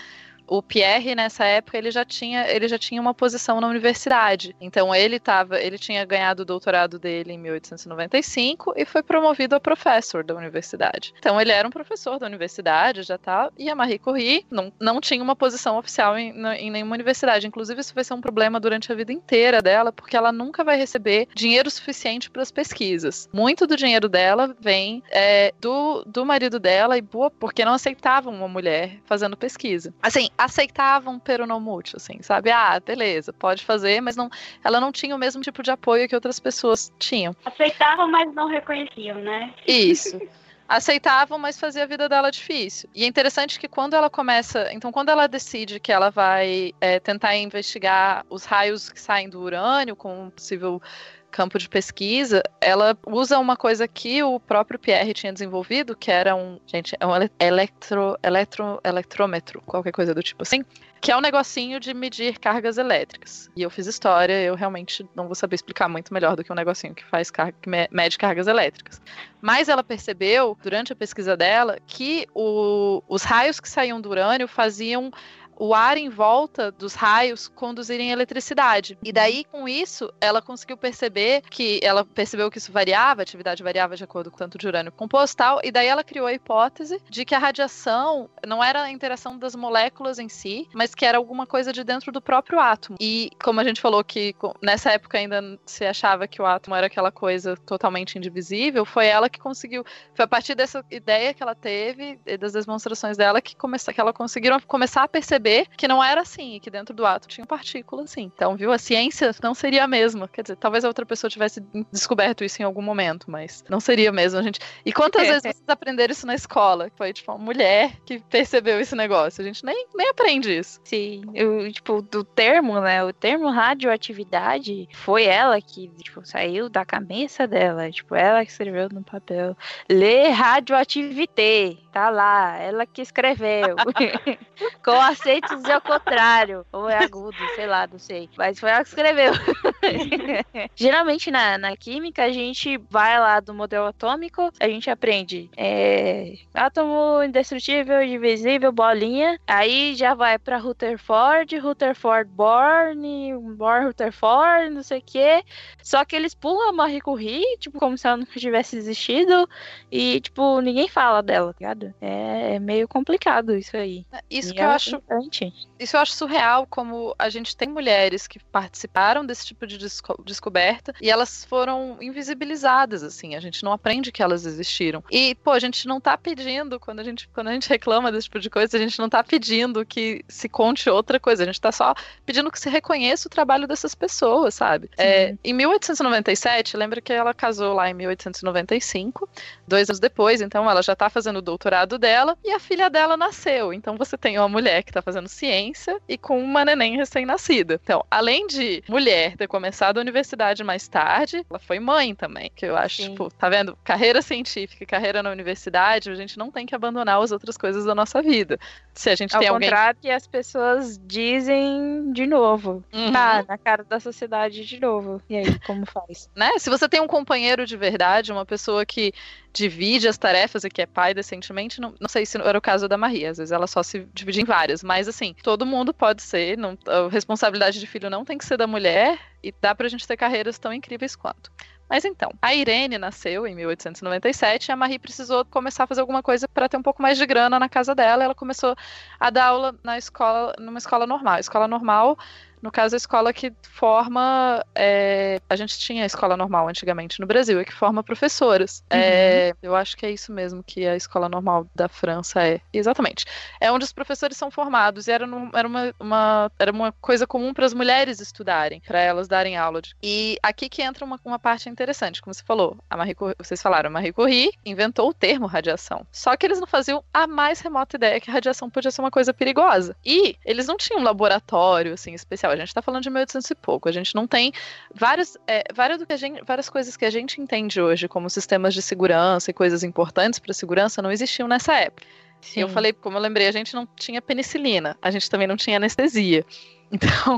o Pierre nessa época ele já tinha ele já tinha uma posição na universidade. Então ele tava, ele tinha ganhado o doutorado dele em 1895 e foi promovido a professor da universidade. Então ele era um professor da universidade já tá, e a Marie Curie não, não tinha uma posição oficial em, em nenhuma universidade. Inclusive isso vai ser um problema durante a vida inteira dela, porque ela nunca vai receber dinheiro suficiente para as pesquisas. Muito do dinheiro dela vem é, do, do marido dela e boa porque não aceitavam uma mulher fazendo pesquisa. Assim, aceitavam pero não mútuo, assim, sabe? Ah, beleza, pode fazer, mas não, ela não tinha o mesmo tipo de apoio que outras pessoas tinham. Aceitavam, mas não reconheciam, né? Isso. Aceitavam, mas fazia a vida dela difícil. E é interessante que quando ela começa. Então, quando ela decide que ela vai é, tentar investigar os raios que saem do urânio com um possível campo de pesquisa, ela usa uma coisa que o próprio Pierre tinha desenvolvido, que era um, gente, é um ele- eletro, eletro, eletrômetro, qualquer coisa do tipo assim, que é um negocinho de medir cargas elétricas. E eu fiz história, eu realmente não vou saber explicar muito melhor do que um negocinho que faz carga, que me- mede cargas elétricas. Mas ela percebeu, durante a pesquisa dela, que o- os raios que saíam do urânio faziam o ar em volta dos raios conduzirem eletricidade. E daí, com isso, ela conseguiu perceber que ela percebeu que isso variava, a atividade variava de acordo com o tanto de urânio composto tal, e daí ela criou a hipótese de que a radiação não era a interação das moléculas em si, mas que era alguma coisa de dentro do próprio átomo. E como a gente falou que nessa época ainda se achava que o átomo era aquela coisa totalmente indivisível, foi ela que conseguiu, foi a partir dessa ideia que ela teve e das demonstrações dela que, começou, que ela conseguiram começar a perceber que não era assim, que dentro do átomo tinha partículas assim. Então, viu, a ciência não seria a mesma. Quer dizer, talvez a outra pessoa tivesse descoberto isso em algum momento, mas não seria mesmo. A gente... E quantas vezes vocês aprenderam isso na escola? Foi, tipo, uma mulher que percebeu esse negócio. A gente nem, nem aprende isso. Sim, eu, tipo, do termo, né? O termo radioatividade foi ela que, tipo, saiu da cabeça dela. Tipo, ela que escreveu no papel. Lê radioativité. Tá lá, ela que escreveu. Com acentos ao contrário. Ou é agudo, sei lá, não sei. Mas foi ela que escreveu. Geralmente na, na química a gente vai lá do modelo atômico, a gente aprende é, átomo indestrutível, divisível, bolinha. Aí já vai pra Rutherford, Rutherford Born, Born Rutherford, não sei o que. Só que eles pulam a Marie Curie, tipo, como se ela nunca tivesse existido. E, tipo, ninguém fala dela, tá ligado? É, é meio complicado isso aí. Isso e que eu acho. Importante. Isso eu acho surreal, como a gente tem mulheres que participaram desse tipo de desco descoberta e elas foram invisibilizadas, assim. A gente não aprende que elas existiram. E, pô, a gente não tá pedindo, quando a gente, quando a gente reclama desse tipo de coisa, a gente não tá pedindo que se conte outra coisa. A gente tá só pedindo que se reconheça o trabalho dessas pessoas, sabe? É, em 1897, lembra que ela casou lá em 1895, dois anos depois, então ela já tá fazendo o doutorado dela e a filha dela nasceu. Então você tem uma mulher que tá fazendo ciência e com uma neném recém-nascida. Então, além de mulher ter começado a universidade mais tarde, ela foi mãe também, que eu acho, Sim. tipo, tá vendo? Carreira científica e carreira na universidade, a gente não tem que abandonar as outras coisas da nossa vida. Se a gente Ao tem alguém... contrário que as pessoas dizem de novo. Uhum. Tá, na cara da sociedade de novo. E aí, como faz? Né? Se você tem um companheiro de verdade, uma pessoa que divide as tarefas e que é pai decentemente, não, não sei se era o caso da Maria, às vezes ela só se divide em várias, mas assim, todo mundo pode ser, não, a responsabilidade de filho não tem que ser da mulher e dá pra gente ter carreiras tão incríveis quanto. Mas então, a Irene nasceu em 1897 e a Marie precisou começar a fazer alguma coisa para ter um pouco mais de grana na casa dela. Ela começou a dar aula na escola, numa escola normal. A escola normal no caso, a escola que forma. É, a gente tinha a escola normal antigamente no Brasil, é que forma professoras. Uhum. É, eu acho que é isso mesmo que a escola normal da França é. Exatamente. É onde os professores são formados e era, no, era, uma, uma, era uma coisa comum para as mulheres estudarem, para elas darem aula. De... E aqui que entra uma, uma parte interessante, como você falou. A Marie Curie, vocês falaram, a Marie Curie inventou o termo radiação. Só que eles não faziam a mais remota ideia que a radiação podia ser uma coisa perigosa. E eles não tinham um laboratório assim especial a gente está falando de 1800 e pouco. A gente não tem várias, é, várias, gente, várias coisas que a gente entende hoje como sistemas de segurança e coisas importantes para segurança não existiam nessa época. Sim. Eu falei, como eu lembrei, a gente não tinha penicilina, a gente também não tinha anestesia. Então,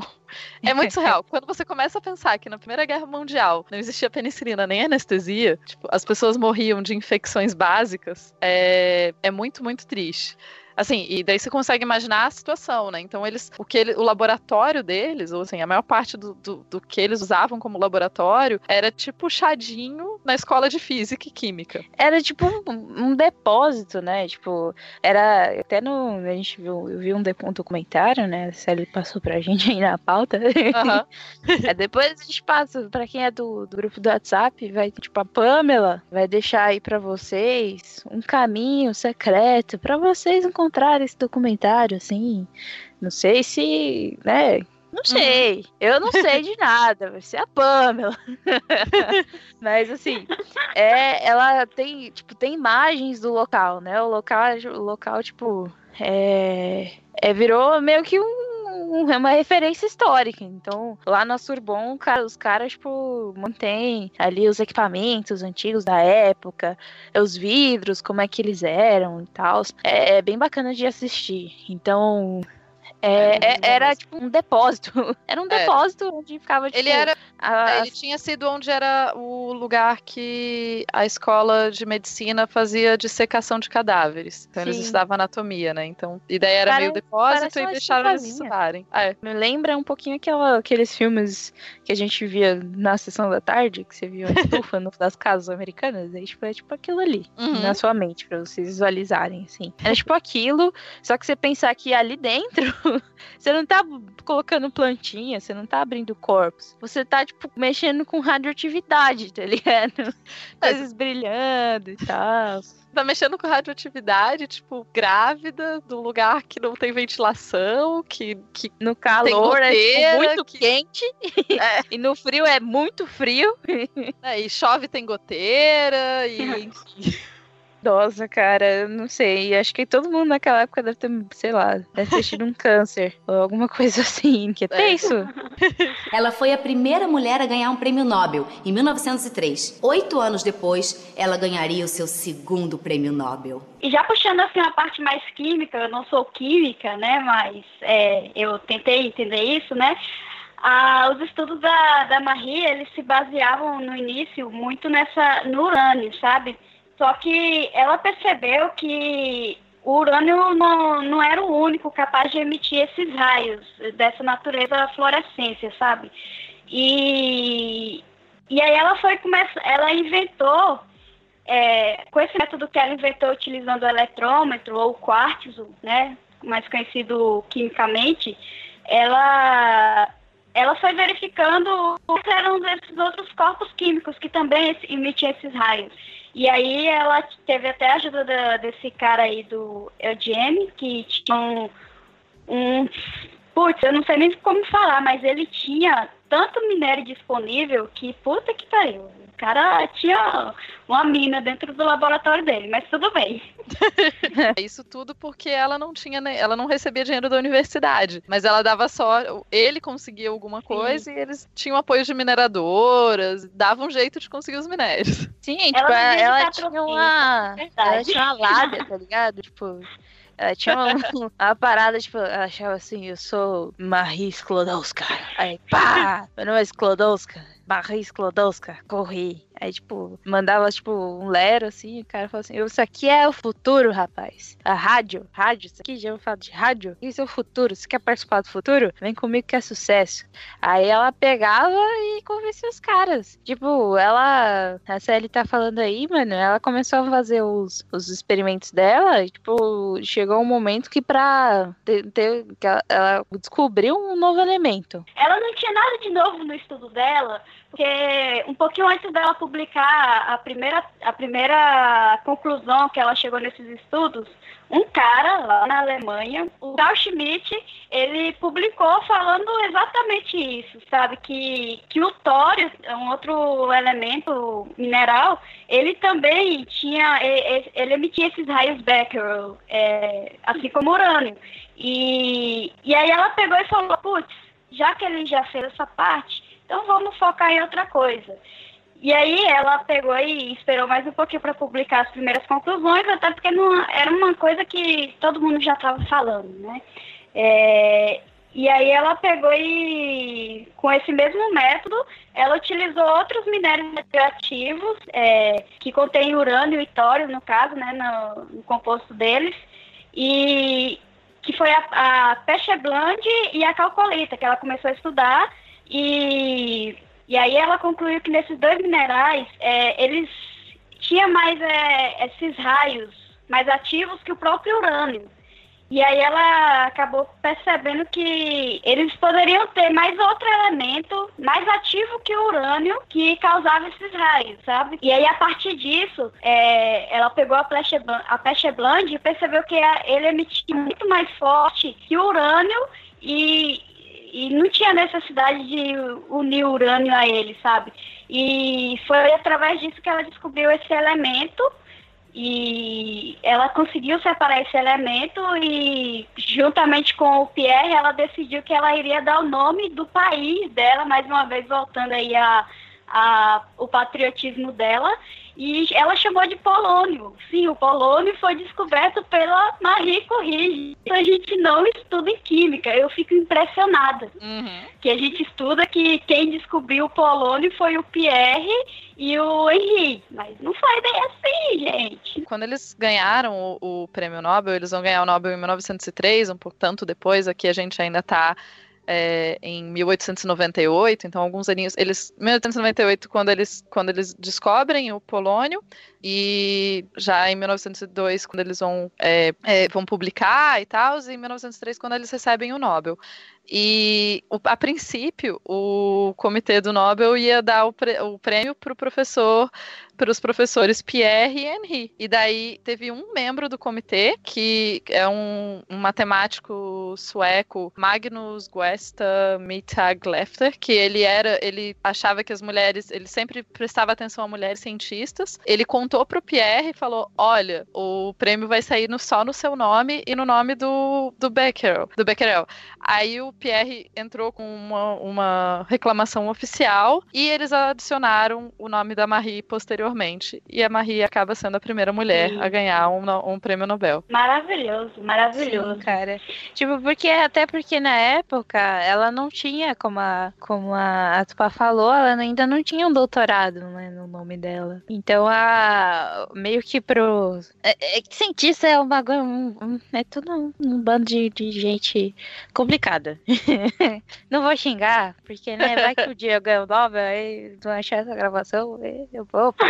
é muito surreal. Quando você começa a pensar que na Primeira Guerra Mundial não existia penicilina nem anestesia, tipo, as pessoas morriam de infecções básicas, é, é muito, muito triste. Assim, e daí você consegue imaginar a situação, né? Então, eles, o que ele, o laboratório deles, ou assim, a maior parte do, do, do que eles usavam como laboratório era tipo chadinho na escola de física e química. Era tipo um, um depósito, né? Tipo, era até no. A gente viu, eu vi um, um documentário, né? Se ele passou pra gente aí na pauta. Uhum. é, depois a gente passa, pra quem é do, do grupo do WhatsApp, vai, tipo, a Pamela vai deixar aí pra vocês um caminho secreto pra vocês encontrarem encontrar esse documentário, assim. Não sei se, né? Não sei. Uhum. Eu não sei de nada. Vai ser a Pamela. Mas assim, é, ela tem, tipo, tem imagens do local, né? O local, o local tipo, é, é virou meio que um é uma referência histórica. Então, lá na Surbon, cara, os caras, tipo, mantêm ali os equipamentos antigos da época, os vidros, como é que eles eram e tal. É, é bem bacana de assistir. Então, É, é, era tipo um depósito. Era um depósito era. onde ficava. Tipo, ele era. A... É, ele tinha sido onde era o lugar que a escola de medicina fazia dissecação de cadáveres. Então Sim. eles estudavam anatomia, né? Então, a ideia era meio depósito e deixaram eles estudarem. É. Me lembra um pouquinho aquela, aqueles filmes que a gente via na sessão da tarde, que você viu a estufa das casas americanas. Aí, tipo, é tipo aquilo ali, uhum. na sua mente, pra vocês visualizarem, assim. Era tipo aquilo, só que você pensar que ali dentro você não tá colocando plantinha, você não tá abrindo corpos. Você tá, tipo, mexendo com radioatividade, tá ligado? Coisas brilhando e tal tá mexendo com radioatividade, tipo, grávida, num lugar que não tem ventilação, que, que no calor goteira, é tipo, muito que... quente é. e no frio é muito frio. É, e chove tem goteira e Nossa, cara, não sei. Acho que todo mundo naquela época deve ter, sei lá, deve ter tido um câncer ou alguma coisa assim. Que é isso? Ela foi a primeira mulher a ganhar um prêmio Nobel em 1903. Oito anos depois, ela ganharia o seu segundo prêmio Nobel. E já puxando assim a parte mais química, eu não sou química, né? Mas é, eu tentei entender isso, né? Ah, os estudos da, da Marie, eles se baseavam no início muito nessa no urânio, sabe? Só que ela percebeu que o urânio não, não era o único capaz de emitir esses raios dessa natureza fluorescência, sabe? E, e aí ela foi começar, ela inventou é, com esse método que ela inventou utilizando o eletrômetro ou o quartzo, né, mais conhecido quimicamente, ela ela foi verificando quais eram esses outros corpos químicos que também emitiam esses raios. E aí ela teve até a ajuda da, desse cara aí do Eugene, que tinha um, um. Putz, eu não sei nem como falar, mas ele tinha tanto minério disponível que puta que pariu. O cara tinha uma mina dentro do laboratório dele, mas tudo bem. Isso tudo porque ela não tinha, ela não recebia dinheiro da universidade, mas ela dava só, ele conseguia alguma coisa Sim. e eles tinham apoio de mineradoras, davam um jeito de conseguir os minérios. Sim, tipo, ela, ela tinha uma, ela tinha uma lábia, tá ligado? Tipo, ela tinha uma, uma, parada, tipo, ela achava assim, eu sou Marie Sklodowska. Aí, pá, meu nome é Sklodowska. Marie Sklodowska, corri. Aí, tipo, mandava, tipo, um lero, assim, o cara falou assim, isso aqui é o futuro, rapaz. A rádio, rádio, isso aqui já vou falar de rádio. Isso é o futuro, você quer participar do futuro? Vem comigo que é sucesso. Aí ela pegava e convencia os caras. Tipo, ela, a Sally tá falando aí, mano, ela começou a fazer os, os experimentos dela e, tipo, chegou um momento que pra ter, ter que ela, ela descobriu um novo elemento. Ela não tinha nada de novo no estudo dela, porque um pouquinho antes dela publicar a primeira, a primeira conclusão que ela chegou nesses estudos, um cara lá na Alemanha, o Carl ele publicou falando exatamente isso, sabe? Que, que o tório, um outro elemento mineral, ele também tinha, ele emitia esses raios Becquerel, é, assim como urânio. E, e aí ela pegou e falou, putz, já que ele já fez essa parte, então vamos focar em outra coisa. E aí ela pegou e esperou mais um pouquinho para publicar as primeiras conclusões, até porque não, era uma coisa que todo mundo já estava falando, né? É, e aí ela pegou e, com esse mesmo método, ela utilizou outros minérios radioativos, é, que contêm urânio e tório, no caso, né, no, no composto deles, e que foi a, a Pecheblande e a calcolita, que ela começou a estudar, e, e aí ela concluiu que nesses dois minerais, é, eles tinham mais é, esses raios mais ativos que o próprio urânio. E aí ela acabou percebendo que eles poderiam ter mais outro elemento mais ativo que o urânio que causava esses raios, sabe? E aí a partir disso, é, ela pegou a Peche, a e percebeu que ele emitia muito mais forte que o urânio e, e não tinha necessidade de unir urânio a ele, sabe? E foi através disso que ela descobriu esse elemento e ela conseguiu separar esse elemento e juntamente com o Pierre ela decidiu que ela iria dar o nome do país dela, mais uma vez voltando aí a, a o patriotismo dela E ela chamou de polônio. Sim, o polônio foi descoberto pela Marie Curie. A gente não estuda em química. Eu fico impressionada. Uhum. Que a gente estuda que quem descobriu o polônio foi o Pierre e o Henri. Mas não foi bem assim, gente. Quando eles ganharam o, o prêmio Nobel, eles vão ganhar o Nobel em 1903, um pouco tanto depois. Aqui a gente ainda está é, em 1898, então alguns aninhos, eles 1898 quando eles quando eles descobrem o polônio e já em 1902 quando eles vão é, é, vão publicar e tal, e em 1903 quando eles recebem o Nobel. E a princípio o comitê do Nobel ia dar o, prêmio para o professor para os professores Pierre e Henri. E daí teve um membro do comitê, que é um, um matemático sueco, Magnus Guesta Mitaglefter, que ele era, ele achava que as mulheres, ele sempre prestava atenção a mulheres cientistas. Ele contou para o Pierre e falou: "Olha, o prêmio vai sair no, só no seu nome e no nome do, do Becquerel, do Becquerel". Aí o Pierre entrou com uma, uma reclamação oficial e eles adicionaram o nome da Marie posteriormente. E a Marie acaba sendo a primeira mulher Sim. a ganhar um, um prêmio Nobel. Maravilhoso, maravilhoso. Sim, cara. Tipo, porque até porque na época ela não tinha, como a, como a, a Tupá falou, ela ainda não tinha um doutorado né, no nome dela. Então a meio que pro. É, é, cientista é uma um, é tudo um, um bando de, de gente complicada. não vou xingar, porque né, vai que o dia eu ganho o Nobel, aí não achar essa gravação, eu vou.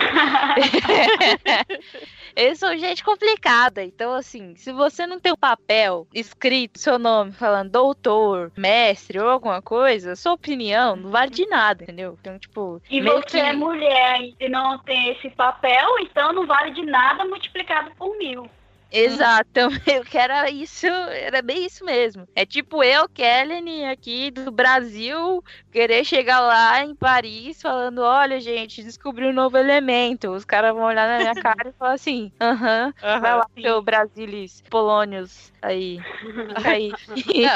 Eles são gente complicada. Então, assim, se você não tem um papel escrito, seu nome, falando doutor, mestre ou alguma coisa, sua opinião não vale de nada, entendeu? Então, tipo. E você que... é mulher e não tem esse papel, então não vale de nada multiplicado por mil. Exato, eu quero isso, era bem isso mesmo. É tipo eu, Kellen, aqui do Brasil, querer chegar lá em Paris falando: olha, gente, descobri um novo elemento. Os caras vão olhar na minha cara e falar assim: aham, uh -huh, vai lá, seu Brasilis, Polônios aí. aí.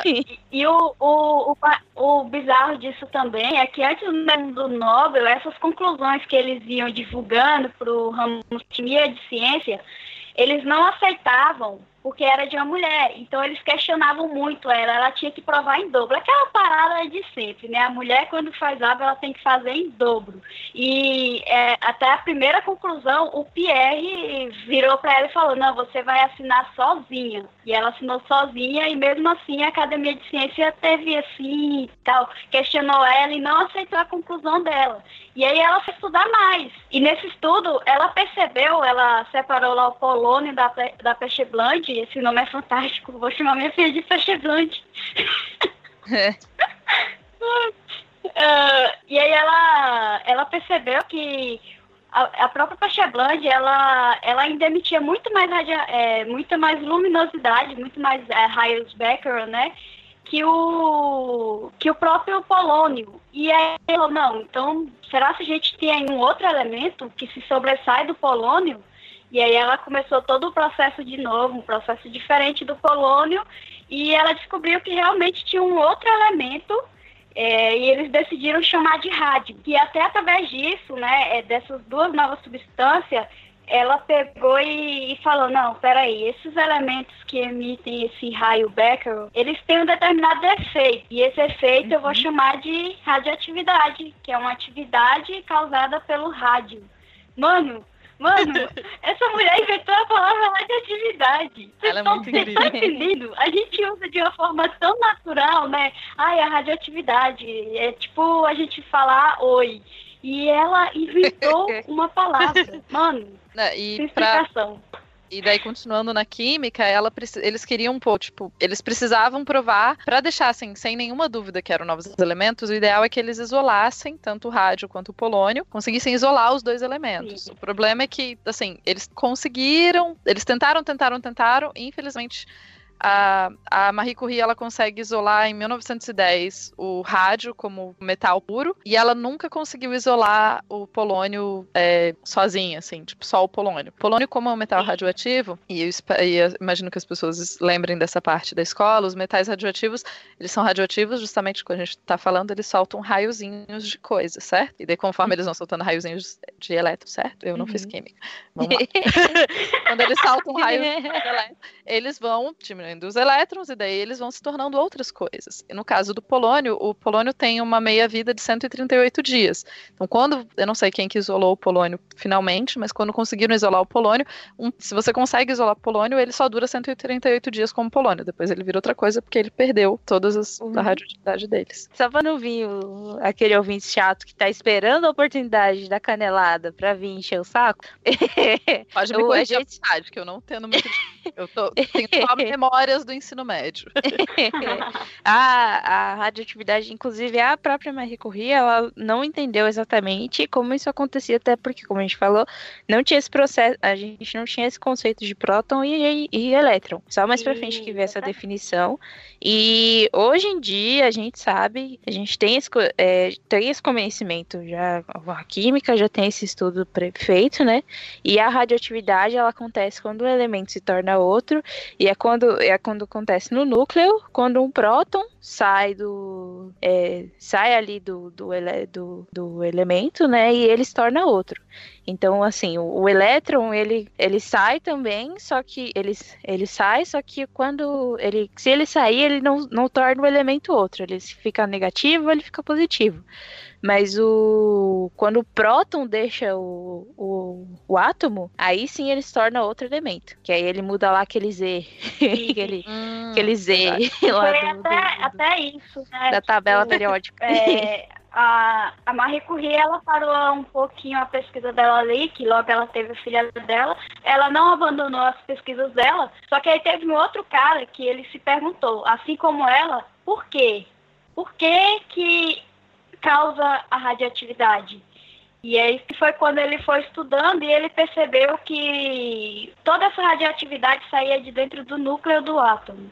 e, e o, o, o, o bizarro disso também é que antes do Nobel, essas conclusões que eles iam divulgando para o ramo de ciência eles não aceitavam porque era de uma mulher. Então eles questionavam muito ela, ela tinha que provar em dobro. Aquela parada de sempre, né? A mulher, quando faz algo, ela tem que fazer em dobro. E é, até a primeira conclusão, o Pierre virou para ela e falou: Não, você vai assinar sozinha. E ela assinou sozinha, e mesmo assim a Academia de Ciência teve assim, tal, questionou ela e não aceitou a conclusão dela. E aí ela foi estudar mais. E nesse estudo, ela percebeu, ela separou lá o polônio da, da peixe blande, esse nome é fantástico, vou chamar minha filha de peixe blande. É. uh, e aí ela, ela percebeu que a, a própria peixe blande, ela, ela ainda emitia muito mais, radia, é, muito mais luminosidade, muito mais é, raios Becquerel, né? que o, que o próprio polônio. E aí ele falou, não, então, será que a gente tem um outro elemento que se sobressai do polônio? E aí ela começou todo o processo de novo, um processo diferente do polônio, e ela descobriu que realmente tinha um outro elemento é, e eles decidiram chamar de rádio. E até através disso, né, é, dessas duas novas substâncias, ela pegou e, e, falou, não, peraí, esses elementos que emitem esse raio Becquerel, eles têm um determinado efeito. E esse efeito uhum. eu vou uhum. chamar de radioatividade, que é uma atividade causada pelo rádio. Mano, Mano, essa mulher inventou a palavra radioatividade. Vocês Ela é muito incrível. entendendo? A gente usa de uma forma tão natural, né? Ai, a radioatividade. É tipo a gente falar oi. E ela inventou uma palavra. Mano, Não, e pra, e daí, continuando na química, ela, eles queriam, pô, tipo, eles precisavam provar, para deixar, assim, sem nenhuma dúvida que eram novos elementos, o ideal é que eles isolassem tanto o rádio quanto o polônio, conseguissem isolar os dois elementos. Sim. O problema é que, assim, eles conseguiram, eles tentaram, tentaram, tentaram, e infelizmente a, a Marie Curie ela consegue isolar em 1910 o rádio como metal puro e ela nunca conseguiu isolar o polônio é, sozinha, assim, tipo, só o polônio. Polônio, como é um metal radioativo, e eu, e eu imagino que as pessoas lembrem dessa parte da escola, os metais radioativos, eles são radioativos justamente quando a gente está falando, eles soltam raiozinhos de coisa, certo? E daí, conforme eles vão soltando raiozinhos de elétron, certo? Eu não uhum. fiz química. Vamos lá. quando eles saltam raios de elétron, eles vão diminuindo os elétrons e daí eles vão se tornando outras coisas. E no caso do polônio, o polônio tem uma meia-vida de 138 dias. Então, quando, eu não sei quem que isolou o polônio finalmente, mas quando conseguiram isolar o polônio, um, se você consegue isolar o polônio, ele só dura 138 dias como polônio. Depois ele vira outra coisa porque ele perdeu todas as uhum. a radioatividade deles. Só pra não vir o, aquele ouvinte chato que tá esperando a oportunidade da canelada pra vir encher o saco. Pode me corrigir gente... vontade, que eu não tendo muito. eu tô, tenho só memórias do ensino médio. a, a radioatividade, inclusive a própria Marie Curie, ela não entendeu exatamente como isso acontecia, até porque, como a gente falou, não tinha esse processo, a gente não tinha esse conceito de próton e, e, e elétron. Só mais pra frente que vê essa definição. E hoje em dia a gente sabe, a gente tem esse, é, tem esse conhecimento já, a química já tem esse estudo feito, né? E a radioatividade ela acontece quando o elemento se torna outro, e é quando, é quando acontece no núcleo, quando um próton sai do. É, sai ali do, do, ele, do, do elemento, né? E ele se torna outro. Então, assim, o, o, elétron, ele, ele sai também, só que ele, ele sai, só que quando ele, se ele sair, ele não, não torna o elemento outro, ele fica negativo, ele fica positivo. Mas o quando o próton deixa o, o, o átomo, aí sim ele se torna outro elemento. Que aí ele muda lá aquele Z. aquele, hum, aquele Z lá do, até, do, até isso, né? Da tabela tipo, periódica. É, a, a Marie Curie, ela parou um pouquinho a pesquisa dela ali, que logo ela teve a filha dela. Ela não abandonou as pesquisas dela, só que aí teve um outro cara que ele se perguntou, assim como ela, por quê? Por que que causa a radioatividade. E aí foi quando ele foi estudando e ele percebeu que toda essa radioatividade saía de dentro do núcleo do átomo.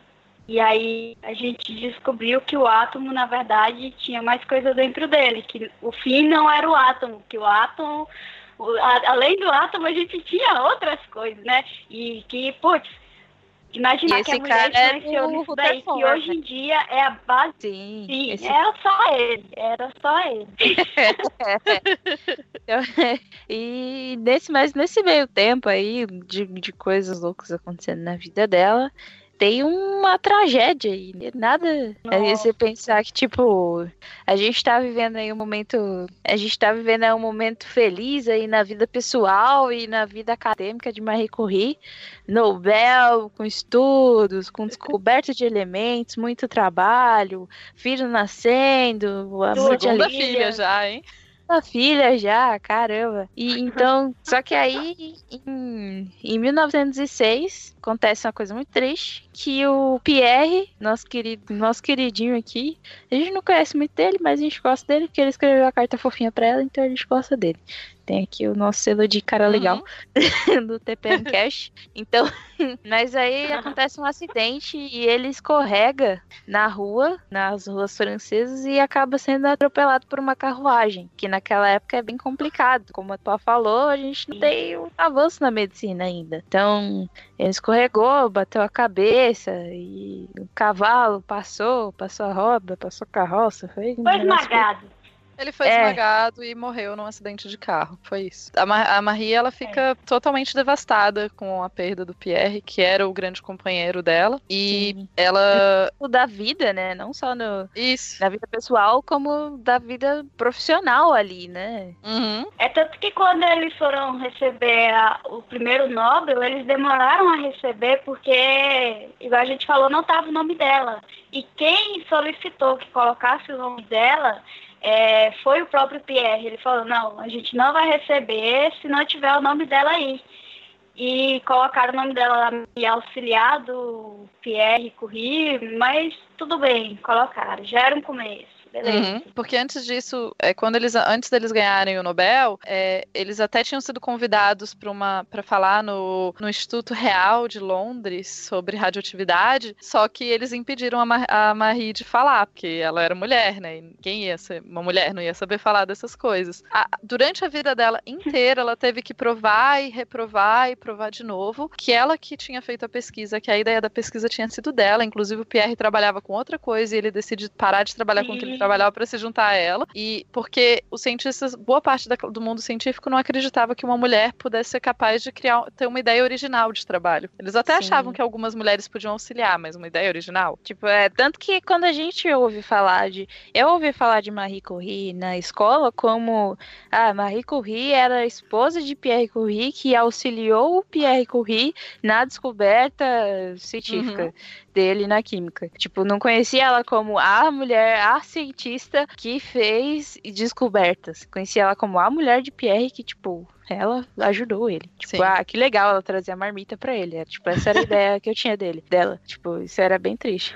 E aí a gente descobriu que o átomo, na verdade, tinha mais coisa dentro dele, que o fim não era o átomo, que o átomo, além do átomo, a gente tinha outras coisas, né? E que, putz, Imaginar que a mulher influenciou é nisso daí, que hoje em dia é a base. Sim, Sim esse... era só ele, era só ele. e nesse, mas nesse meio tempo aí, de, de coisas loucas acontecendo na vida dela, tem uma tragédia aí. Né? Nada. Aí você pensar que, tipo, a gente tá vivendo aí um momento. A gente tá vivendo aí um momento feliz aí na vida pessoal e na vida acadêmica de Marie Curie. Nobel, com estudos, com descoberta de elementos, muito trabalho, filho nascendo, a segunda filha já, hein? uma filha já, caramba. E então, só que aí em, em 1906 acontece uma coisa muito triste, que o Pierre, nosso querido, nosso queridinho aqui, a gente não conhece muito dele, mas a gente gosta dele porque ele escreveu a carta fofinha para ela, então a gente gosta dele. Tem aqui o nosso selo de cara legal uhum. do TPM Cash. Então, mas aí acontece um acidente e ele escorrega na rua, nas ruas francesas, e acaba sendo atropelado por uma carruagem, que naquela época é bem complicado. Como a tua falou, a gente não tem um avanço na medicina ainda. Então, ele escorregou, bateu a cabeça e o cavalo passou, passou a roda, passou a carroça. Foi, foi esmagado. Ele foi é. esmagado e morreu num acidente de carro. Foi isso. A, Mar a Marie, ela fica é. totalmente devastada com a perda do Pierre, que era o grande companheiro dela. E Sim. ela. O da vida, né? Não só no, isso. na vida pessoal, como da vida profissional ali, né? Uhum. É tanto que quando eles foram receber a, o primeiro Nobel, eles demoraram a receber porque, igual a gente falou, não estava o nome dela. E quem solicitou que colocasse o nome dela é, foi o próprio Pierre. Ele falou: não, a gente não vai receber se não tiver o nome dela aí. E colocaram o nome dela e auxiliado Pierre Curie, mas tudo bem, colocaram, já era um começo. Uhum, porque antes disso, é, quando eles antes deles ganharem o Nobel, é, eles até tinham sido convidados para uma para falar no, no Instituto Real de Londres sobre radioatividade, só que eles impediram a, Mar, a Marie de falar, porque ela era mulher, né? E quem ia ser uma mulher não ia saber falar dessas coisas. A, durante a vida dela inteira, ela teve que provar e reprovar e provar de novo que ela que tinha feito a pesquisa, que a ideia da pesquisa tinha sido dela, inclusive o Pierre trabalhava com outra coisa e ele decide parar de trabalhar com o que ele trabalhava para se juntar a ela. E porque os cientistas, boa parte da, do mundo científico não acreditava que uma mulher pudesse ser capaz de criar, ter uma ideia original de trabalho. Eles até Sim. achavam que algumas mulheres podiam auxiliar, mas uma ideia original. Tipo, é tanto que quando a gente ouve falar de, eu ouvi falar de Marie Curie na escola como, ah, Marie Curie era a esposa de Pierre Curie que auxiliou o Pierre Curie na descoberta científica. Uhum dele na química. Tipo, não conhecia ela como a mulher, a cientista que fez descobertas. Conhecia ela como a mulher de Pierre que, tipo, ela ajudou ele. Tipo, Sim. ah, que legal ela trazer a marmita pra ele. É, tipo, essa era a ideia que eu tinha dele, dela. Tipo, isso era bem triste.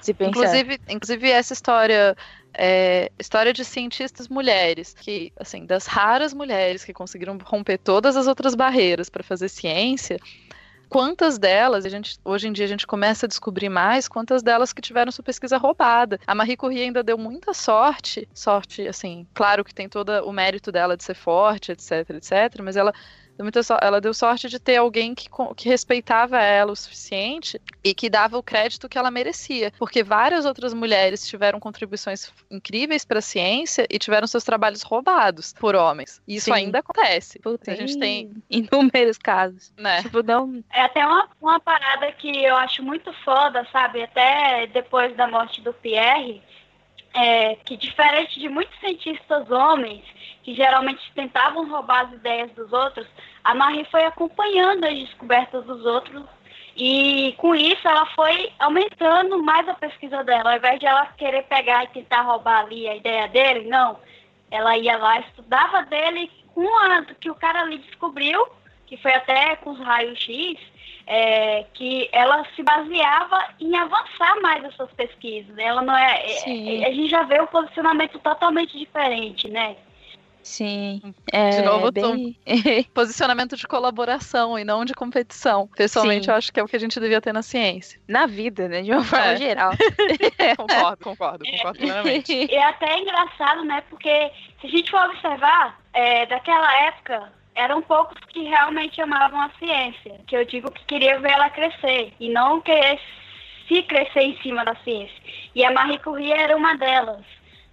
Se pensar. Inclusive, inclusive essa história é, história de cientistas mulheres, que, assim, das raras mulheres que conseguiram romper todas as outras barreiras para fazer ciência, quantas delas, a gente, hoje em dia a gente começa a descobrir mais, quantas delas que tiveram sua pesquisa roubada. A Marie Curie ainda deu muita sorte, sorte, assim, claro que tem todo o mérito dela de ser forte, etc, etc, mas ela ela deu sorte de ter alguém que, que respeitava ela o suficiente e que dava o crédito que ela merecia. Porque várias outras mulheres tiveram contribuições incríveis para a ciência e tiveram seus trabalhos roubados por homens. E isso Sim. ainda acontece. Puta, a gente tem inúmeros casos. Né? Tipo, não... É até uma, uma parada que eu acho muito foda, sabe? Até depois da morte do Pierre, é, que diferente de muitos cientistas homens, que geralmente tentavam roubar as ideias dos outros, a Marie foi acompanhando as descobertas dos outros e com isso ela foi aumentando mais a pesquisa dela. Ao invés de ela querer pegar e tentar roubar ali a ideia dele, não. Ela ia lá, estudava dele com a que o cara ali descobriu, que foi até com os raios X, é, que ela se baseava em avançar mais essas pesquisas. Ela não é, é, a gente já vê um posicionamento totalmente diferente, né? Sim. É, de novo, bem... posicionamento de colaboração e não de competição. Pessoalmente, Sim. eu acho que é o que a gente devia ter na ciência. Na vida, né? De uma forma é. geral. concordo, concordo, concordo plenamente. E é até engraçado, né? Porque se a gente for observar, é, daquela época, eram poucos que realmente amavam a ciência. Que eu digo que queria ver ela crescer. E não querer se crescer em cima da ciência. E a Marie Curie era uma delas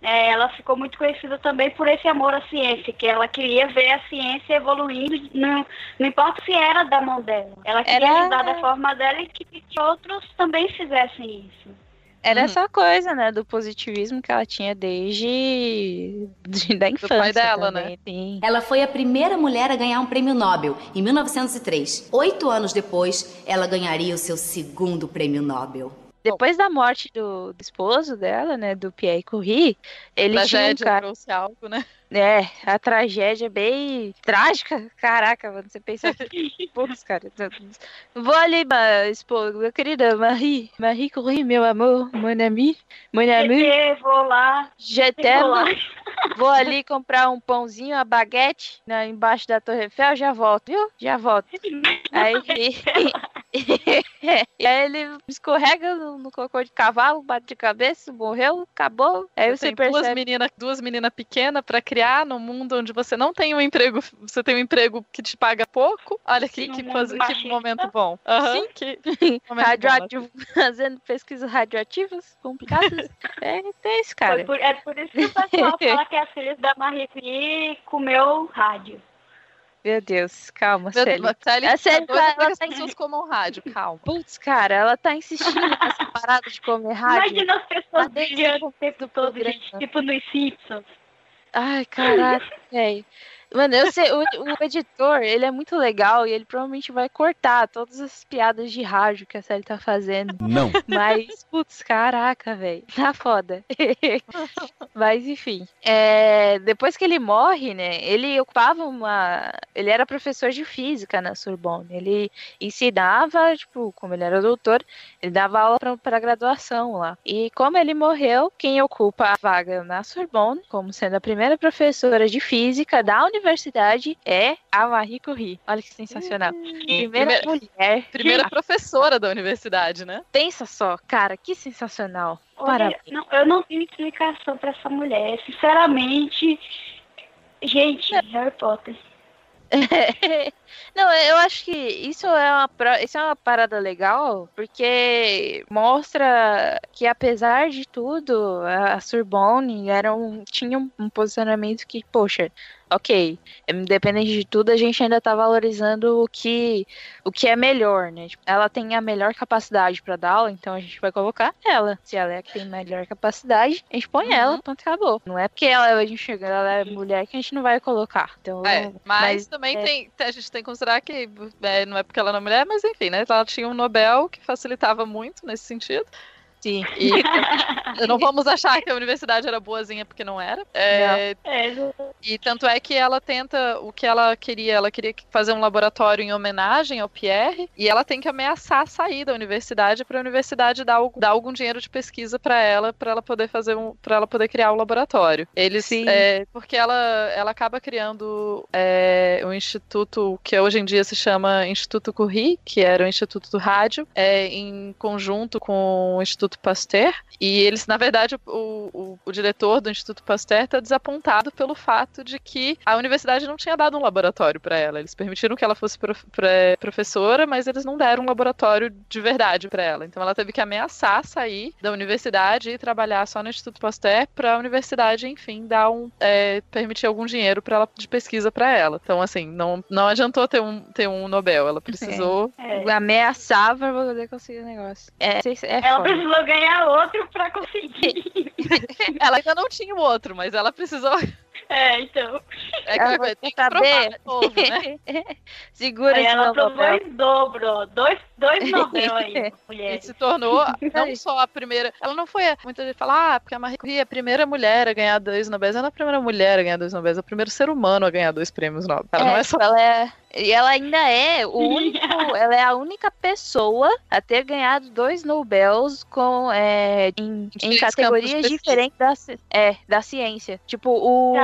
é, ela ficou muito conhecida também por esse amor à ciência, que ela queria ver a ciência evoluindo, não, não importa se era da mão dela. Ela queria era... ajudar da forma dela e que, que outros também fizessem isso. Era uhum. essa coisa, né, do positivismo que ela tinha desde de, da infância. Do pai dela, também. né? Sim. Ela foi a primeira mulher a ganhar um prêmio Nobel em 1903. Oito anos depois, ela ganharia o seu segundo prêmio Nobel. Depois da morte do, do, esposo dela, né, do Pierre Curie, ele Tragédia tinha um cara... trouxe algo, né? É, a tragédia é bem trágica. Caraca, mano, você pensa, putz, cara. Vou ali, esposa, minha querida Marie, Marie Curie, meu amor, mon ami, mon ami. Vou lá. Je t'aime. Vou ali comprar um pãozinho, a baguete, né, embaixo da Torre Eiffel, já volto, viu? Já volto. Aí, e aí ele escorrega no, no, cocô de cavalo, bate de cabeça, morreu, acabou. Aí você, você percebe... duas meninas duas menina pequenas para criar num mundo onde você não tem um emprego, você tem um emprego que te paga pouco. Olha que, que, que momento bom. Uhum, Sim. Que Radioativo, bom. fazendo pesquisas radioativas complicadas. é, é isso, cara. Por, é por isso que o pessoal fala que as filhas da Marie Curie comeu rádio. Meu Deus, calma, Meu Célia. Célia é sério, tá ela, ela as pessoas comam rádio, calma. Putz, cara, ela tá insistindo nessa parada de comer rádio. Imagina as pessoas brilhando o tempo todo, gente, tipo nos Simpsons. Ai, caraca, velho. Mano, eu sei, o, o, editor, ele é muito legal e ele provavelmente vai cortar todas as piadas de rádio que a série tá fazendo. Não. Mas, putz, caraca, velho. Tá foda. Mas, enfim. É, depois que ele morre, né, ele ocupava uma... Ele era professor de física na Sorbonne. Ele ensinava, tipo, como ele era doutor, ele dava aula pra, pra graduação lá. E como ele morreu, quem ocupa a vaga na Sorbonne, como sendo a primeira professora de física da universidade, é a Marie Curie. Olha que sensacional. Primeira, primeira mulher. Primeira professora da universidade, né? Pensa só, cara, que sensacional. Olha, não, eu não tenho explicação para essa mulher. Sinceramente, gente, Harry Potter. Não, eu acho que isso é uma, isso é uma parada legal, porque mostra que apesar de tudo, a Sorbonne era um, tinha um posicionamento que, poxa, ok, independente de tudo, a gente ainda tá valorizando o que, o que é melhor, né? Tipo, ela tem a melhor capacidade para dar aula, então a gente vai colocar ela. Se ela é a que tem melhor capacidade, a gente põe uhum. ela, ponto acabou. Não é porque ela, a gente chega, ela é mulher que a gente não vai colocar. Então, é, mas, mas também é... tem, a gente tem que considerar que é, não é porque ela não é mulher, mas enfim, né? Ela tinha um Nobel que facilitava muito nesse sentido. Sim. E não vamos achar que a universidade era boazinha porque não era. É, é. E tanto é que ela tenta o que ela queria. Ela queria fazer um laboratório em homenagem ao Pierre e ela tem que ameaçar sair da universidade para a universidade dar, dar, algum dinheiro de pesquisa para ela, para ela poder fazer um, para ela poder criar o um laboratório. Eles, Sim. É, porque ela, ela acaba criando é, um instituto que hoje em dia se chama Instituto Curie, que era o Instituto do Rádio, é, em conjunto com o Instituto Instituto Pasteur. E eles, na verdade, o, o, o diretor do Instituto Pasteur está desapontado pelo fato de que a universidade não tinha dado um laboratório para ela. Eles permitiram que ela fosse prof, professora, mas eles não deram um laboratório de verdade para ela. Então ela teve que ameaçar sair da universidade e trabalhar só no Instituto Pasteur para a universidade, enfim, dar um é, permitir algum dinheiro para ela de pesquisa para ela. Então assim, não, não adiantou ter um ter um Nobel, ela precisou é. É. ameaçar para poder conseguir o negócio. É, é ela precisou ganhar outro pra conseguir. ela ainda não tinha o outro, mas ela precisou. É, então. É que ela tem que provar novo, né? Segura aí ela provou em dobro, dois, dois Nobel aí, mulher. E se tornou não só a primeira. Ela não foi. Muita gente fala, ah, porque a Marie Curie é a primeira mulher a ganhar dois Nobel. Ela não é a primeira mulher a ganhar dois Nobel, é o primeiro ser humano a ganhar dois prêmios Nobel. Ela é, não é só. Ela é e ela ainda é o único, ela é a única pessoa a ter ganhado dois Nobels com, é, em, em categorias diferentes da, é, da ciência. Tipo, o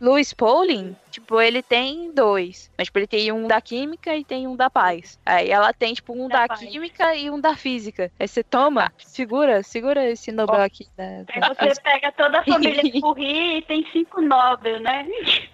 Louis Pauling, tipo, ele tem dois. Mas tipo, ele tem um da química e tem um da paz. Aí ela tem, tipo, um da, da química e um da física. Aí você toma, segura, segura esse Nobel oh. aqui. Da, da Aí você pega toda a família de Curie e tem cinco Nobel, né?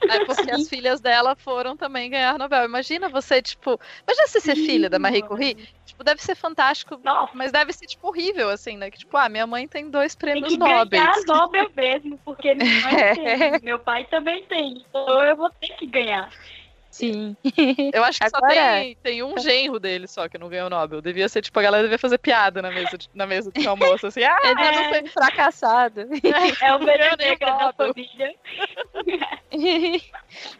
É porque as filhas dela foram também ganhar Nobel imagina você, tipo. Imagina você ser filha da Marie Curie. Tipo, deve ser fantástico, Nossa. mas deve ser, tipo, horrível, assim, né? Que, tipo, ah, minha mãe tem dois prêmios tem que Nobel. Nobel mesmo, porque minha mãe é. tem, meu pai também tem. Então eu vou ter que ganhar. Sim. Eu acho que Agora... só tem, tem um genro dele só que não ganhou o Nobel. Devia ser, tipo, a galera devia fazer piada na mesa de, na mesa de almoço, assim. Ah, Ele é, não foi fracassado. É o melhor negro da família.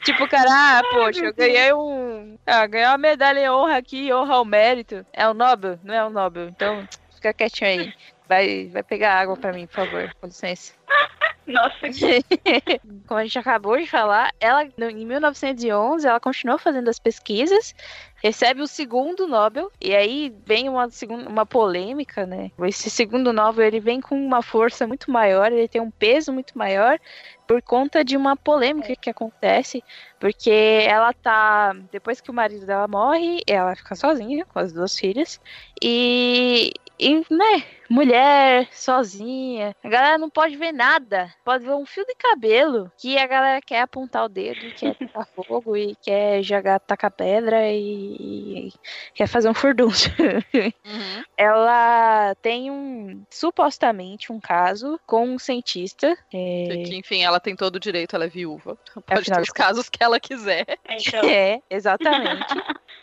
tipo, cara, ah, poxa, eu ganhei um. Ah, ganhei uma medalha em honra aqui, honra ao mérito. É o Nobel? Não é o Nobel. Então, fica quietinho aí. Vai, vai pegar água pra mim, por favor. Com licença. Nossa. Como a gente acabou de falar, ela em 1911 ela continuou fazendo as pesquisas, recebe o segundo Nobel e aí vem uma uma polêmica, né? Esse segundo Nobel ele vem com uma força muito maior, ele tem um peso muito maior por conta de uma polêmica que acontece, porque ela tá depois que o marido dela morre, ela fica sozinha com as duas filhas e e, né, mulher, sozinha. A galera não pode ver nada. Pode ver um fio de cabelo que a galera quer apontar o dedo, quer tacar fogo e quer jogar, tacar pedra e, e quer fazer um furdunço. Uhum. Ela tem um, supostamente, um caso com um cientista. É... Que, enfim, ela tem todo o direito, ela é viúva. Pode Afinal, ter os casos que ela quiser. Então... É, exatamente.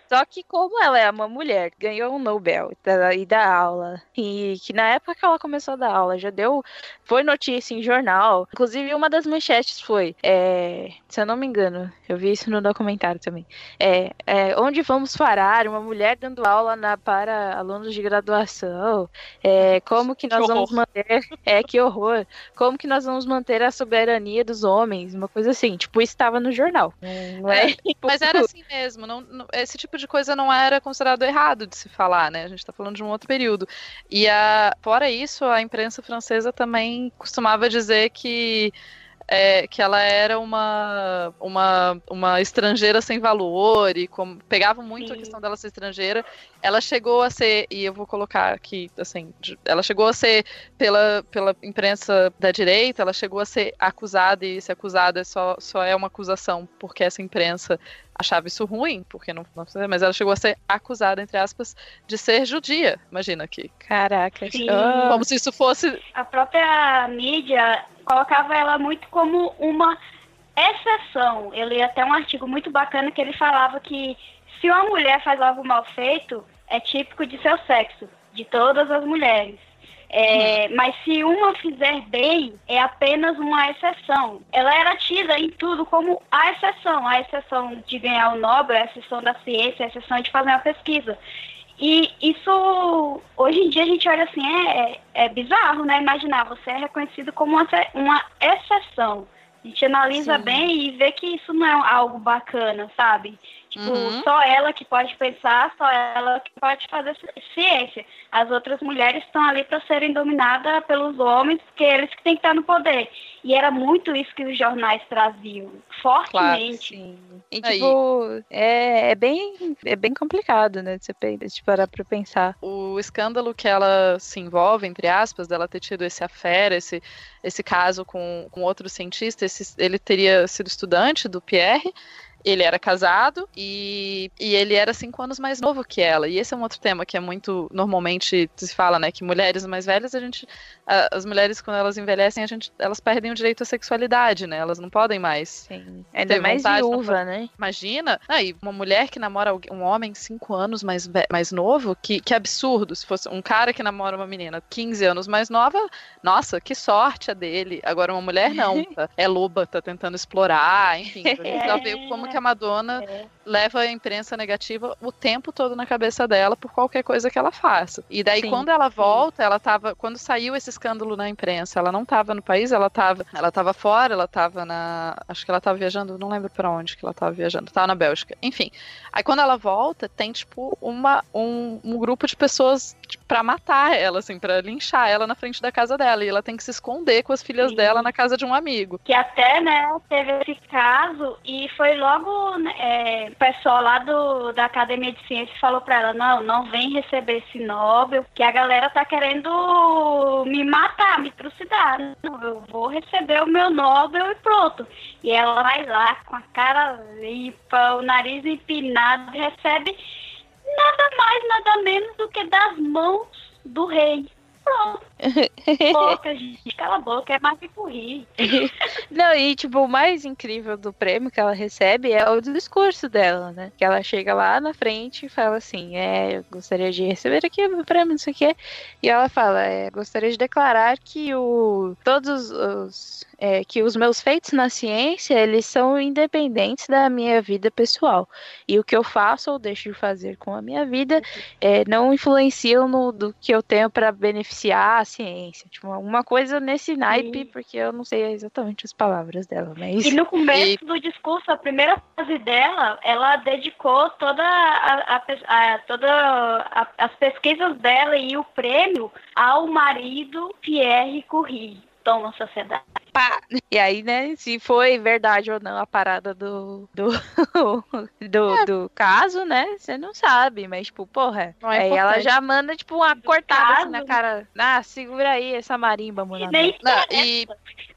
Só que como ela é uma mulher, ganhou um Nobel e dá aula, e que na época que ela começou a dar aula, já deu, foi notícia em jornal, inclusive uma das manchetes foi, é, se eu não me engano, eu vi isso no documentário também, é, é onde vamos parar, uma mulher dando aula na, para alunos de graduação, é, como que nós que vamos manter, é, que horror, como que nós vamos manter a soberania dos homens, uma coisa assim, tipo, estava no jornal, não é? é. Mas era assim mesmo, não, não, esse tipo de coisa não era considerado errado de se falar, né? A gente está falando de um outro período. E a, fora isso, a imprensa francesa também costumava dizer que é, que ela era uma, uma, uma estrangeira sem valor e como, pegava muito Sim. a questão dela ser estrangeira. Ela chegou a ser, e eu vou colocar aqui, assim, ela chegou a ser, pela, pela imprensa da direita, ela chegou a ser acusada, e se acusada só, só é uma acusação porque essa imprensa achava isso ruim, porque não, não mas ela chegou a ser acusada, entre aspas, de ser judia. Imagina aqui. Caraca. Oh. Como se isso fosse. A própria mídia colocava ela muito como uma exceção. Eu li até um artigo muito bacana que ele falava que se uma mulher faz algo mal feito, é típico de seu sexo, de todas as mulheres. É, hum. Mas se uma fizer bem, é apenas uma exceção. Ela era tida em tudo como a exceção, a exceção de ganhar o Nobel, a exceção da ciência, a exceção de fazer uma pesquisa. E isso, hoje em dia a gente olha assim, é, é, é bizarro, né? Imaginar, você é reconhecido como uma, uma exceção. A gente analisa Sim. bem e vê que isso não é algo bacana, sabe? Tipo, uhum. só ela que pode pensar, só ela que pode fazer ciência. As outras mulheres estão ali para serem dominadas pelos homens, porque eles que têm que estar no poder. E era muito isso que os jornais traziam, fortemente. Claro, e, tipo, é, é, bem, é bem complicado, né, de você parar para pensar. O escândalo que ela se envolve, entre aspas, dela ter tido esse affair, esse, esse caso com, com outro cientista, esse, ele teria sido estudante do Pierre, ele era casado e, e ele era cinco anos mais novo que ela. E esse é um outro tema que é muito normalmente se fala, né? Que mulheres mais velhas, a gente. as mulheres, quando elas envelhecem, a gente, elas perdem o direito à sexualidade, né? Elas não podem mais. Sim. Ainda mais viúva, né? Imagina. Aí, uma mulher que namora um homem cinco anos mais, mais novo, que, que absurdo. Se fosse um cara que namora uma menina 15 anos mais nova, nossa, que sorte a dele. Agora, uma mulher não. Tá? É loba, tá tentando explorar, enfim. A gente já vê como que que a Madonna é. Leva a imprensa negativa o tempo todo na cabeça dela por qualquer coisa que ela faça. E daí, sim, quando ela volta, sim. ela tava. Quando saiu esse escândalo na imprensa, ela não estava no país, ela estava ela tava fora, ela estava na. Acho que ela estava viajando, não lembro para onde que ela estava viajando. Tava na Bélgica. Enfim. Aí quando ela volta, tem, tipo, uma, um, um grupo de pessoas para matar ela, assim, para linchar ela na frente da casa dela. E ela tem que se esconder com as filhas sim. dela na casa de um amigo. Que até, né, teve esse caso e foi logo logo né, é, o pessoal lá do, da Academia de Ciências falou para ela, não, não vem receber esse Nobel, que a galera tá querendo me matar, me trucidar. Não, eu vou receber o meu Nobel e pronto. E ela vai lá com a cara limpa, o nariz empinado, recebe nada mais, nada menos do que das mãos do rei. Pronto. boca, gente, cala a boca, é mais que rir. Não, e tipo, o mais incrível do prêmio que ela recebe é o discurso dela, né? Que ela chega lá na frente e fala assim: É, eu gostaria de receber aqui o prêmio, não sei o quê. E ela fala: é, gostaria de declarar que o, todos os. É, que os meus feitos na ciência eles são independentes da minha vida pessoal e o que eu faço ou deixo de fazer com a minha vida é, não influenciam no do que eu tenho para beneficiar a ciência. Tipo, uma coisa nesse naipe, Sim. porque eu não sei exatamente as palavras dela, mas. E no começo e... do discurso, a primeira frase dela, ela dedicou toda a, a, a toda a, as pesquisas dela e o prêmio ao marido Pierre Curie. Toma sociedade. Pá. E aí, né, se foi verdade ou não a parada do do, do, é. do caso, né, você não sabe, mas, tipo, porra, é aí ela já manda, tipo, uma cortada assim na cara, ah, segura aí essa marimba, mano. E,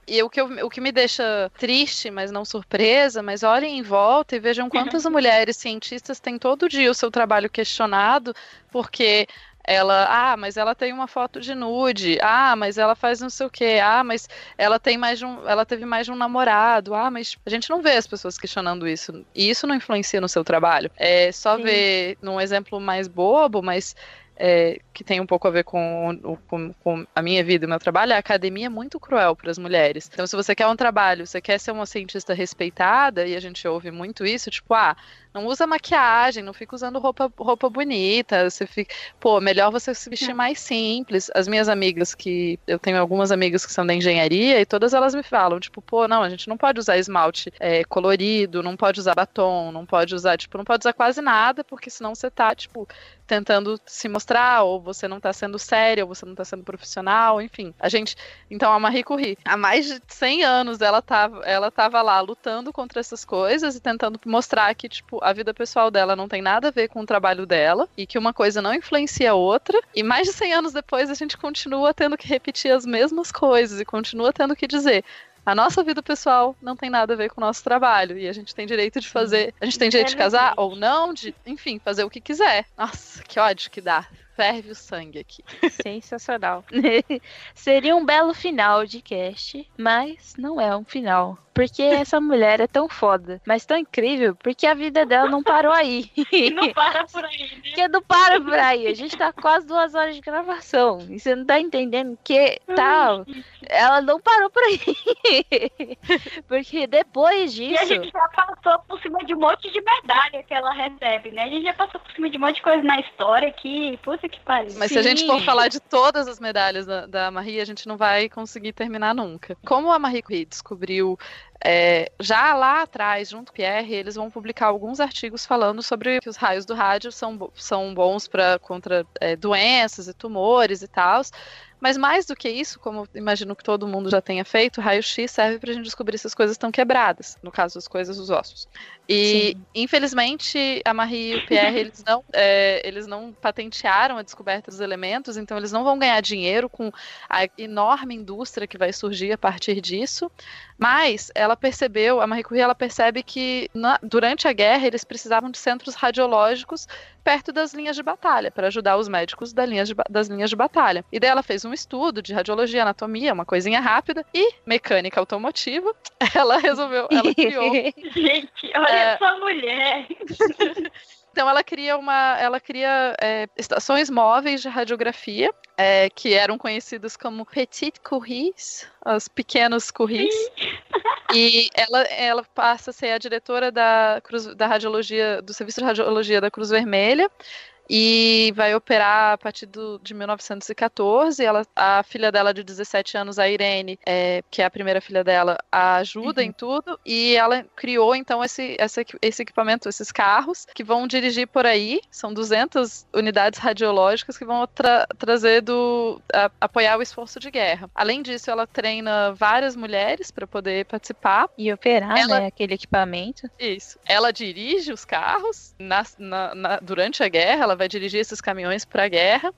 e o que, eu, o que me deixa triste, mas não surpresa, mas olhem em volta e vejam quantas mulheres cientistas têm todo dia o seu trabalho questionado, porque ela, ah, mas ela tem uma foto de nude, ah, mas ela faz não sei o quê, ah, mas ela tem mais um, ela teve mais de um namorado, ah, mas a gente não vê as pessoas questionando isso. E isso não influencia no seu trabalho. É só Sim. ver num exemplo mais bobo, mas é, que tem um pouco a ver com, com, com, a minha vida e o meu trabalho, a academia é muito cruel para as mulheres. Então, se você quer um trabalho, você quer ser uma cientista respeitada, e a gente ouve muito isso, tipo, ah, não usa maquiagem, não fica usando roupa, roupa bonita, você fica, pô, melhor você se vestir mais simples. As minhas amigas que eu tenho algumas amigas que são da engenharia e todas elas me falam, tipo, pô, não, a gente não pode usar esmalte é, colorido, não pode usar batom, não pode usar, tipo, não pode usar quase nada, porque senão você tá, tipo, tentando se mostrar, ou você não tá sendo séria, ou você não tá sendo profissional, enfim. A gente, então a Marie Curie, há mais de 100 anos ela tava, ela tava lá lutando contra essas coisas e tentando mostrar que, tipo, a vida pessoal dela não tem nada a ver com o trabalho dela e que uma coisa não influencia a outra. E mais de 100 anos depois a gente continua tendo que repetir as mesmas coisas e continua tendo que dizer: a nossa vida pessoal não tem nada a ver com o nosso trabalho. E a gente tem direito de fazer. A gente tem direito de casar ou não, de, enfim, fazer o que quiser. Nossa, que ódio que dá ferve o sangue aqui. Sensacional. Seria um belo final de cast, mas não é um final. Porque essa mulher é tão foda, mas tão incrível, porque a vida dela não parou aí. Não para por aí, né? Porque não para por aí. A gente tá quase duas horas de gravação. E você não tá entendendo que tal. Ela não parou por aí. Porque depois disso. E a gente já passou por cima de um monte de medalha que ela recebe, né? A gente já passou por cima de um monte de coisa na história que, puta que pariu. Mas Sim. se a gente for falar de todas as medalhas da, da Marie, a gente não vai conseguir terminar nunca. Como a Marie Curie descobriu é, já lá atrás, junto com o Pierre, eles vão publicar alguns artigos falando sobre que os raios do rádio são, são bons para contra é, doenças e tumores e tal. Mas mais do que isso, como imagino que todo mundo já tenha feito, raio-x serve para a gente descobrir se as coisas estão quebradas, no caso das coisas dos ossos. E Sim. infelizmente a Marie e o Pierre eles não, é, eles não patentearam a descoberta dos elementos, então eles não vão ganhar dinheiro com a enorme indústria que vai surgir a partir disso. Mas ela percebeu, a Marie Curie ela percebe que na, durante a guerra eles precisavam de centros radiológicos perto das linhas de batalha para ajudar os médicos da linha de, das linhas de batalha. E daí ela fez um estudo de radiologia, anatomia, uma coisinha rápida e mecânica automotiva. Ela resolveu, ela criou. Gente, olha é... essa mulher. Então ela cria uma, ela cria é, estações móveis de radiografia é, que eram conhecidas como Petit Curies, os pequenos Curies. E ela, ela passa a ser a diretora da, Cruz, da radiologia, do serviço de radiologia da Cruz Vermelha e vai operar a partir do, de 1914. Ela, a filha dela de 17 anos, a Irene, é, que é a primeira filha dela, a ajuda uhum. em tudo e ela criou então esse, esse, esse equipamento, esses carros que vão dirigir por aí. São 200 unidades radiológicas que vão tra trazer do a, apoiar o esforço de guerra. Além disso, ela treina várias mulheres para poder participar e operar ela, né, aquele equipamento. Isso. Ela dirige os carros na, na, na, durante a guerra. Ela vai dirigir esses caminhões para a guerra.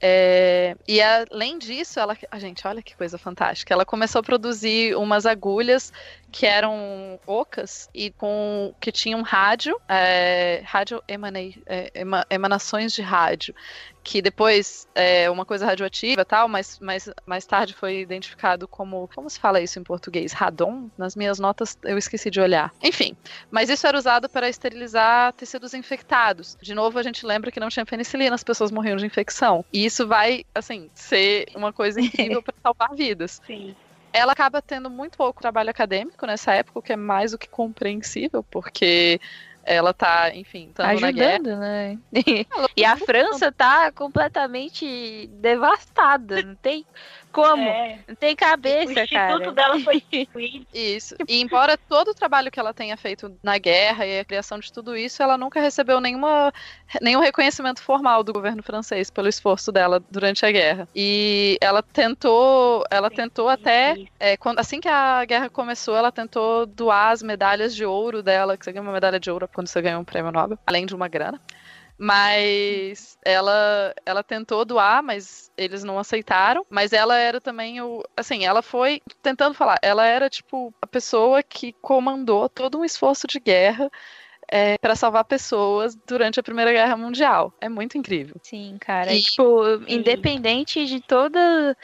É, e além disso, ela, a gente, olha que coisa fantástica. Ela começou a produzir umas agulhas que eram ocas e com que tinham rádio, é, rádio emana, é, emanações de rádio, que depois é uma coisa radioativa tal, mas, mas mais tarde foi identificado como, como se fala isso em português? Radon? Nas minhas notas eu esqueci de olhar. Enfim, mas isso era usado para esterilizar tecidos infectados. De novo, a gente lembra que não tinha penicilina, as pessoas morriam de infecção. E isso vai, assim, ser uma coisa incrível para salvar vidas. Sim ela acaba tendo muito pouco trabalho acadêmico nessa época, o que é mais do que compreensível, porque ela tá, enfim, ajudando, né? e a França tá completamente devastada, não tem como? É. Não tem cabeça, o cara. O instituto dela foi. Isso. E embora todo o trabalho que ela tenha feito na guerra e a criação de tudo isso, ela nunca recebeu nenhuma, nenhum reconhecimento formal do governo francês pelo esforço dela durante a guerra. E ela tentou, ela tentou até, é, quando, assim que a guerra começou, ela tentou doar as medalhas de ouro dela, que você ganha uma medalha de ouro quando você ganha um prêmio Nobel, além de uma grana. Mas ela, ela tentou doar, mas eles não aceitaram. Mas ela era também o. Assim, ela foi. Tentando falar, ela era, tipo, a pessoa que comandou todo um esforço de guerra é, para salvar pessoas durante a Primeira Guerra Mundial. É muito incrível. Sim, cara. E, tipo, independente de toda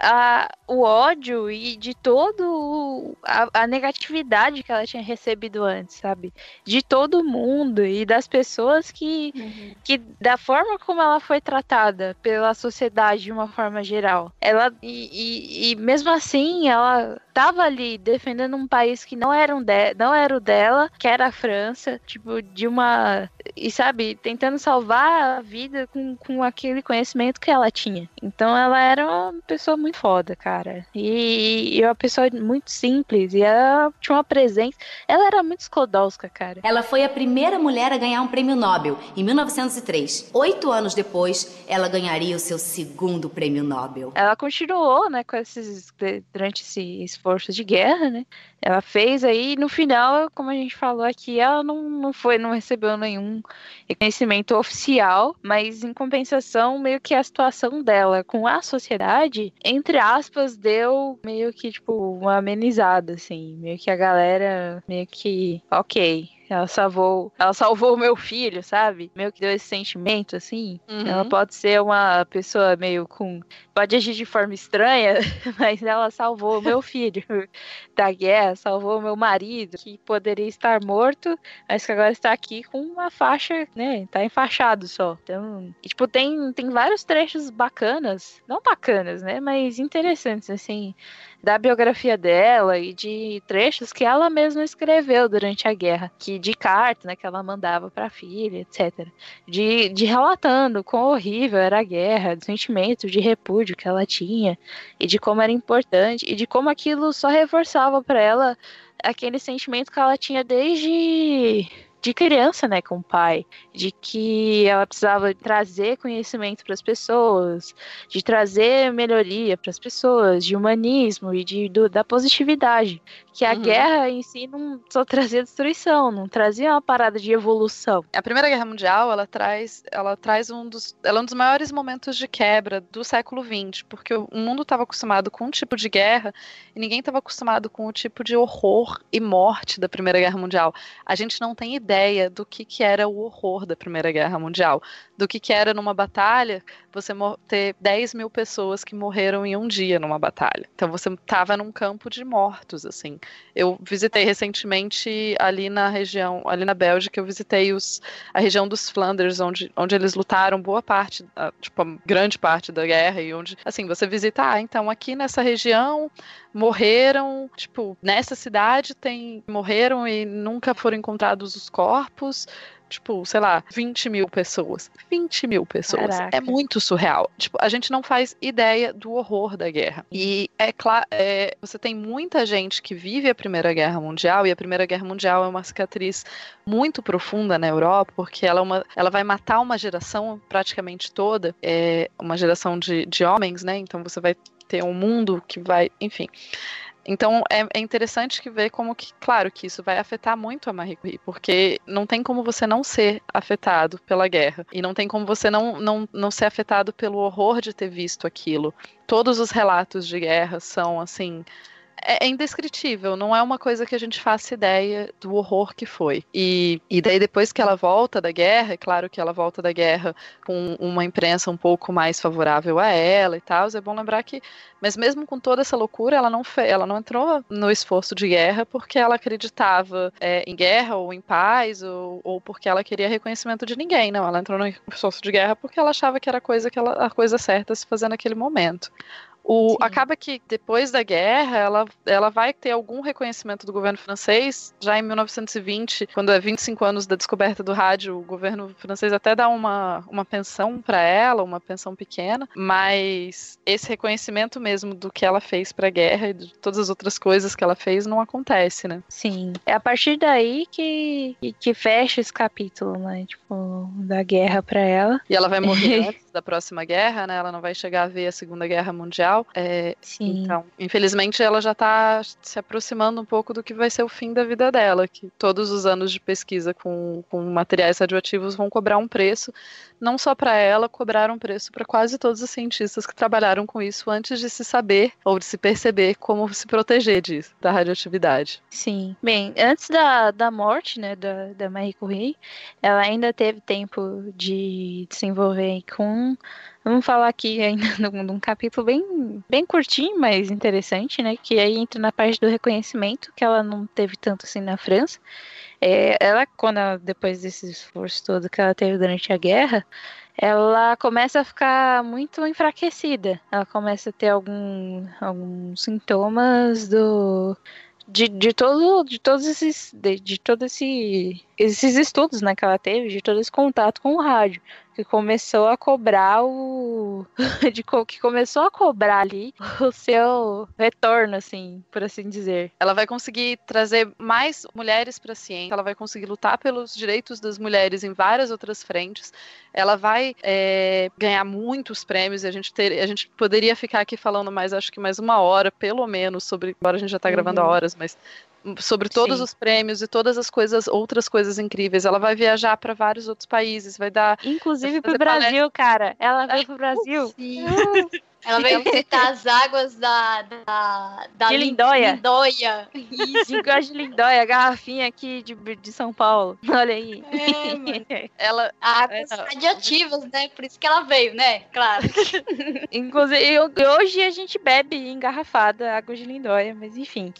a, o ódio e de todo a, a, negatividade que ela tinha recebido antes, sabe? De todo mundo e das pessoas que, uhum. que da forma como ela foi tratada pela sociedade de uma forma geral. Ela e, e, e mesmo assim ela estava ali defendendo um país que não era um de, não era o dela, que era a França, tipo de uma e sabe tentando salvar a vida com, com aquele conhecimento que ela tinha. Então ela era uma pessoa muito foda, cara. E, e uma pessoa muito simples. E ela tinha uma presença. Ela era muito Sklodowska, cara. Ela foi a primeira mulher a ganhar um prêmio Nobel, em 1903. Oito anos depois, ela ganharia o seu segundo prêmio Nobel. Ela continuou, né, com esses. durante esse esforço de guerra, né? Ela fez aí, no final, como a gente falou aqui, ela não, não foi, não recebeu nenhum reconhecimento oficial, mas em compensação, meio que a situação dela com a sociedade, entre aspas, deu meio que, tipo, uma amenizada, assim. Meio que a galera, meio que, ok, ela salvou, ela salvou o meu filho, sabe? Meio que deu esse sentimento, assim. Uhum. Ela pode ser uma pessoa meio com. Pode agir de forma estranha, mas ela salvou o meu filho da guerra, salvou meu marido, que poderia estar morto, mas que agora está aqui com uma faixa, né? Tá enfaixado só. Então, e, tipo, tem, tem vários trechos bacanas. Não bacanas, né? Mas interessantes, assim da biografia dela e de trechos que ela mesma escreveu durante a guerra, que de carta, né, que ela mandava para a filha, etc. De, de relatando quão horrível era a guerra, do sentimento de repúdio que ela tinha e de como era importante e de como aquilo só reforçava para ela aquele sentimento que ela tinha desde de criança, né, com o pai, de que ela precisava trazer conhecimento para as pessoas, de trazer melhoria para as pessoas, de humanismo e de do, da positividade, que a uhum. guerra em si não só trazia destruição, não trazia uma parada de evolução. A Primeira Guerra Mundial, ela traz, ela traz um dos, ela é um dos maiores momentos de quebra do século XX, porque o mundo estava acostumado com um tipo de guerra e ninguém estava acostumado com o tipo de horror e morte da Primeira Guerra Mundial. A gente não tem ideia do que, que era o horror da Primeira Guerra Mundial, do que, que era numa batalha você ter 10 mil pessoas que morreram em um dia numa batalha. Então você estava num campo de mortos, assim. Eu visitei recentemente ali na região, ali na Bélgica, eu visitei os, a região dos Flanders, onde, onde eles lutaram boa parte, tipo, a grande parte da guerra, e onde, assim, você visita, ah, então aqui nessa região morreram, tipo, nessa cidade tem morreram e nunca foram encontrados os corpos tipo, sei lá, 20 mil pessoas. 20 mil pessoas. Caraca. É muito surreal. Tipo, a gente não faz ideia do horror da guerra. E é claro, é, você tem muita gente que vive a Primeira Guerra Mundial, e a Primeira Guerra Mundial é uma cicatriz muito profunda na Europa, porque ela, é uma, ela vai matar uma geração praticamente toda, é uma geração de, de homens, né? Então você vai ter um mundo que vai, enfim. Então é, é, interessante que ver como que, claro, que isso vai afetar muito a Marie Curie, porque não tem como você não ser afetado pela guerra e não tem como você não, não, não ser afetado pelo horror de ter visto aquilo. Todos os relatos de guerra são assim é, é, indescritível, não é uma coisa que a gente faça ideia do horror que foi. E, e daí, depois que ela volta da guerra, é claro que ela volta da guerra com uma imprensa um pouco mais favorável a ela e tal, é bom lembrar que, mas mesmo com toda essa loucura, ela não, fe, ela não entrou no esforço de guerra porque ela acreditava é, em guerra ou em paz ou, ou porque ela queria reconhecimento de ninguém, não. Ela entrou no esforço de guerra porque ela achava que era a coisa, que ela, a coisa certa a se fazer naquele momento. O, acaba que depois da guerra ela, ela vai ter algum reconhecimento do governo francês. Já em 1920, quando é 25 anos da descoberta do rádio, o governo francês até dá uma, uma pensão para ela, uma pensão pequena, mas esse reconhecimento mesmo do que ela fez para a guerra e de todas as outras coisas que ela fez não acontece, né? Sim. É a partir daí que, que fecha esse capítulo, né? Tipo, da guerra para ela. E ela vai morrer da próxima guerra, né? Ela não vai chegar a ver a Segunda Guerra Mundial. É, Sim. Então, infelizmente, ela já está se aproximando um pouco do que vai ser o fim da vida dela, que todos os anos de pesquisa com, com materiais radioativos vão cobrar um preço, não só para ela, cobraram um preço para quase todos os cientistas que trabalharam com isso antes de se saber ou de se perceber como se proteger disso, da radioatividade. Sim. Bem, antes da, da morte, né, da, da Marie Curie, ela ainda teve tempo de se envolver Vamos falar aqui ainda de um capítulo bem, bem curtinho, mas interessante, né? Que aí entra na parte do reconhecimento, que ela não teve tanto assim na França. É, ela, quando ela, depois desse esforço todo que ela teve durante a guerra, ela começa a ficar muito enfraquecida. Ela começa a ter algum, alguns sintomas do de, de todo de todos esses de, de todo esse esses estudos né, que ela teve, de todo esse contato com o rádio que começou a cobrar o. de que começou a cobrar ali o seu retorno, assim, por assim dizer. Ela vai conseguir trazer mais mulheres para a ciência, ela vai conseguir lutar pelos direitos das mulheres em várias outras frentes. Ela vai é, ganhar muitos prêmios e a gente, ter, a gente poderia ficar aqui falando mais, acho que mais uma hora, pelo menos, sobre. Embora a gente já está gravando uhum. horas, mas sobre todos Sim. os prêmios e todas as coisas, outras coisas incríveis. Ela vai viajar para vários outros países, vai dar. Inclusive pro Brasil, palestra. cara. Ela veio pro Brasil. Sim. Ela veio visitar as águas da, da, da de Lindóia. Lindóia. Isso. de Lindóia, a garrafinha aqui de, de São Paulo. Olha aí. É, ela, águas é, radioativas, né? Por isso que ela veio, né? Claro. Inclusive, hoje a gente bebe engarrafada água de Lindóia, mas enfim.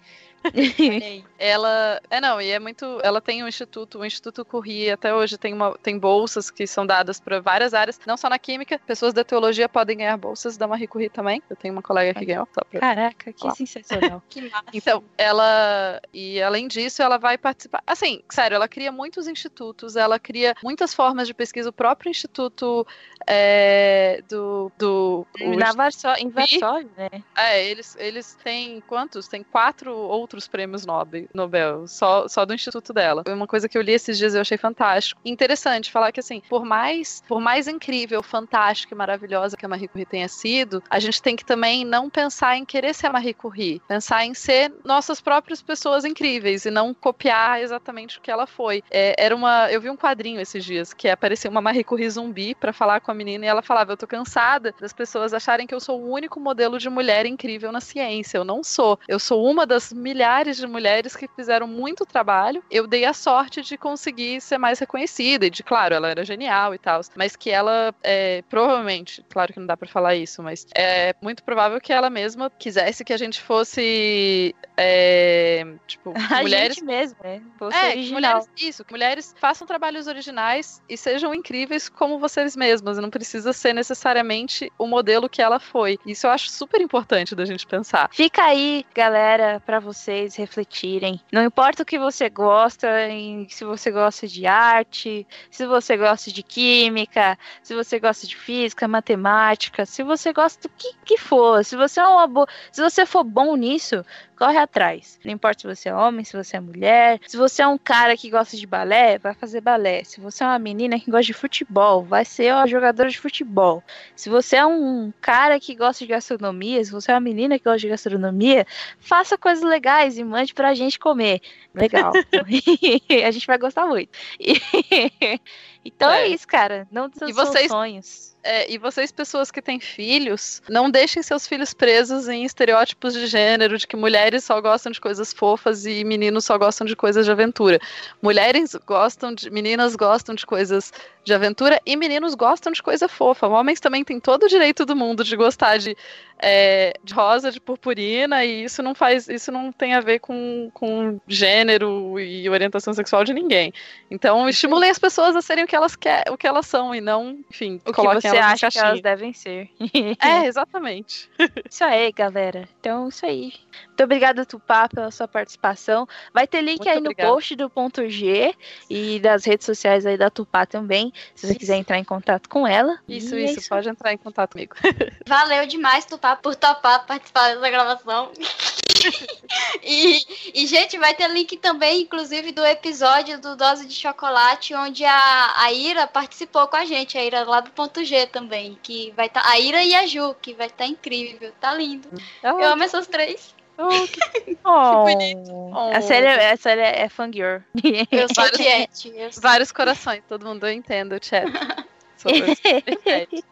Ela. É, não, e é muito. Ela tem um instituto, o Instituto Curri até hoje tem, uma, tem bolsas que são dadas para várias áreas, não só na química. Pessoas da teologia podem ganhar bolsas da Marie Curie também. Eu tenho uma colega que ganhou. Só pra Caraca, que falar. sensacional. que massa. Então, ela. E além disso, ela vai participar. Assim, sério, ela cria muitos institutos, ela cria muitas formas de pesquisa. O próprio Instituto é, do. do Na Varsóvia, em Varsóvia, né? É, eles, eles têm quantos? Tem quatro outros prêmios Nobel, Nobel só, só do instituto dela. Foi uma coisa que eu li esses dias e eu achei fantástico. Interessante falar que, assim, por mais, por mais incrível, fantástica e maravilhosa que a Marie Curie tenha sido, a gente tem que também não pensar em querer ser a Marie Curie, pensar em ser nossas próprias pessoas incríveis e não copiar exatamente o que ela foi. É, era uma, eu vi um quadrinho esses dias que apareceu uma Marie Curie zumbi para falar com a menina e ela falava: "Eu tô cansada das pessoas acharem que eu sou o único modelo de mulher incrível na ciência. Eu não sou. Eu sou uma das milhares de mulheres que fizeram muito trabalho. Eu dei a sorte de conseguir ser mais reconhecida e de, claro, ela era genial e tal, mas que ela é, provavelmente, claro que não dá para falar isso, mas é muito provável que ela mesma quisesse que a gente fosse é, tipo, a mulheres gente mesmo, né? Fosse é, original. mulheres, isso, que mulheres façam trabalhos originais e sejam incríveis como vocês mesmas, não precisa ser necessariamente o modelo que ela foi. Isso eu acho super importante da gente pensar. Fica aí, galera, para você vocês refletirem. Não importa o que você gosta, se você gosta de arte, se você gosta de química, se você gosta de física, matemática, se você gosta do que, que for, se você é uma boa, se você for bom nisso, corre atrás. Não importa se você é homem, se você é mulher. Se você é um cara que gosta de balé, vai fazer balé. Se você é uma menina que gosta de futebol, vai ser uma jogadora de futebol. Se você é um cara que gosta de gastronomia, se você é uma menina que gosta de gastronomia, faça coisas legais e mande pra gente comer. Legal. a gente vai gostar muito. então é. é. isso, cara. Não dos sonhos. É, e vocês, pessoas que têm filhos, não deixem seus filhos presos em estereótipos de gênero, de que mulheres só gostam de coisas fofas e meninos só gostam de coisas de aventura. Mulheres gostam de. Meninas gostam de coisas de aventura e meninos gostam de coisa fofa. Homens também têm todo o direito do mundo de gostar de, é, de rosa, de purpurina, e isso não faz. Isso não tem a ver com, com gênero e orientação sexual de ninguém. Então, estimulem as pessoas a serem o que elas querem, o que elas são, e não, enfim, o coloquem você acha que elas devem ser. é, exatamente. Isso aí, galera. Então, isso aí. Muito obrigada, Tupá, pela sua participação. Vai ter link Muito aí obrigada. no post do ponto G e das redes sociais aí da Tupá também, se você isso. quiser entrar em contato com ela. Isso, isso, é isso, pode entrar em contato comigo. Valeu demais, Tupá, por topar participar dessa gravação. e, e, gente, vai ter link também, inclusive, do episódio do Dose de Chocolate, onde a, a Ira participou com a gente, a Ira lá do ponto G também, que vai estar. Tá, a Ira e a Ju, que vai estar tá incrível, tá lindo. Oh. Eu amo essas três. Oh, que... oh. que bonito. Oh. A série, a série é fangirl. Eu sou chat. Vários corações, todo mundo entende o chat.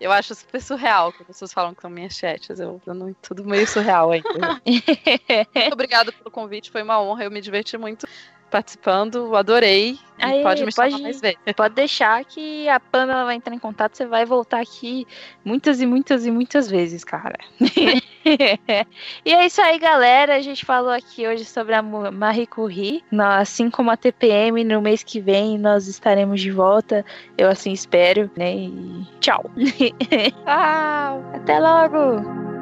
eu acho super surreal quando as pessoas falam que são minhas chats. Eu, eu não, tudo meio surreal ainda. Muito obrigada pelo convite, foi uma honra. Eu me diverti muito participando, adorei. Aí, pode me pode, mais vezes. Pode deixar que a Pamela vai entrar em contato, você vai voltar aqui muitas e muitas e muitas vezes, cara. e é isso aí, galera. A gente falou aqui hoje sobre a Marie Curie. Assim como a TPM, no mês que vem nós estaremos de volta. Eu assim espero, né? E tchau. tchau. Até logo.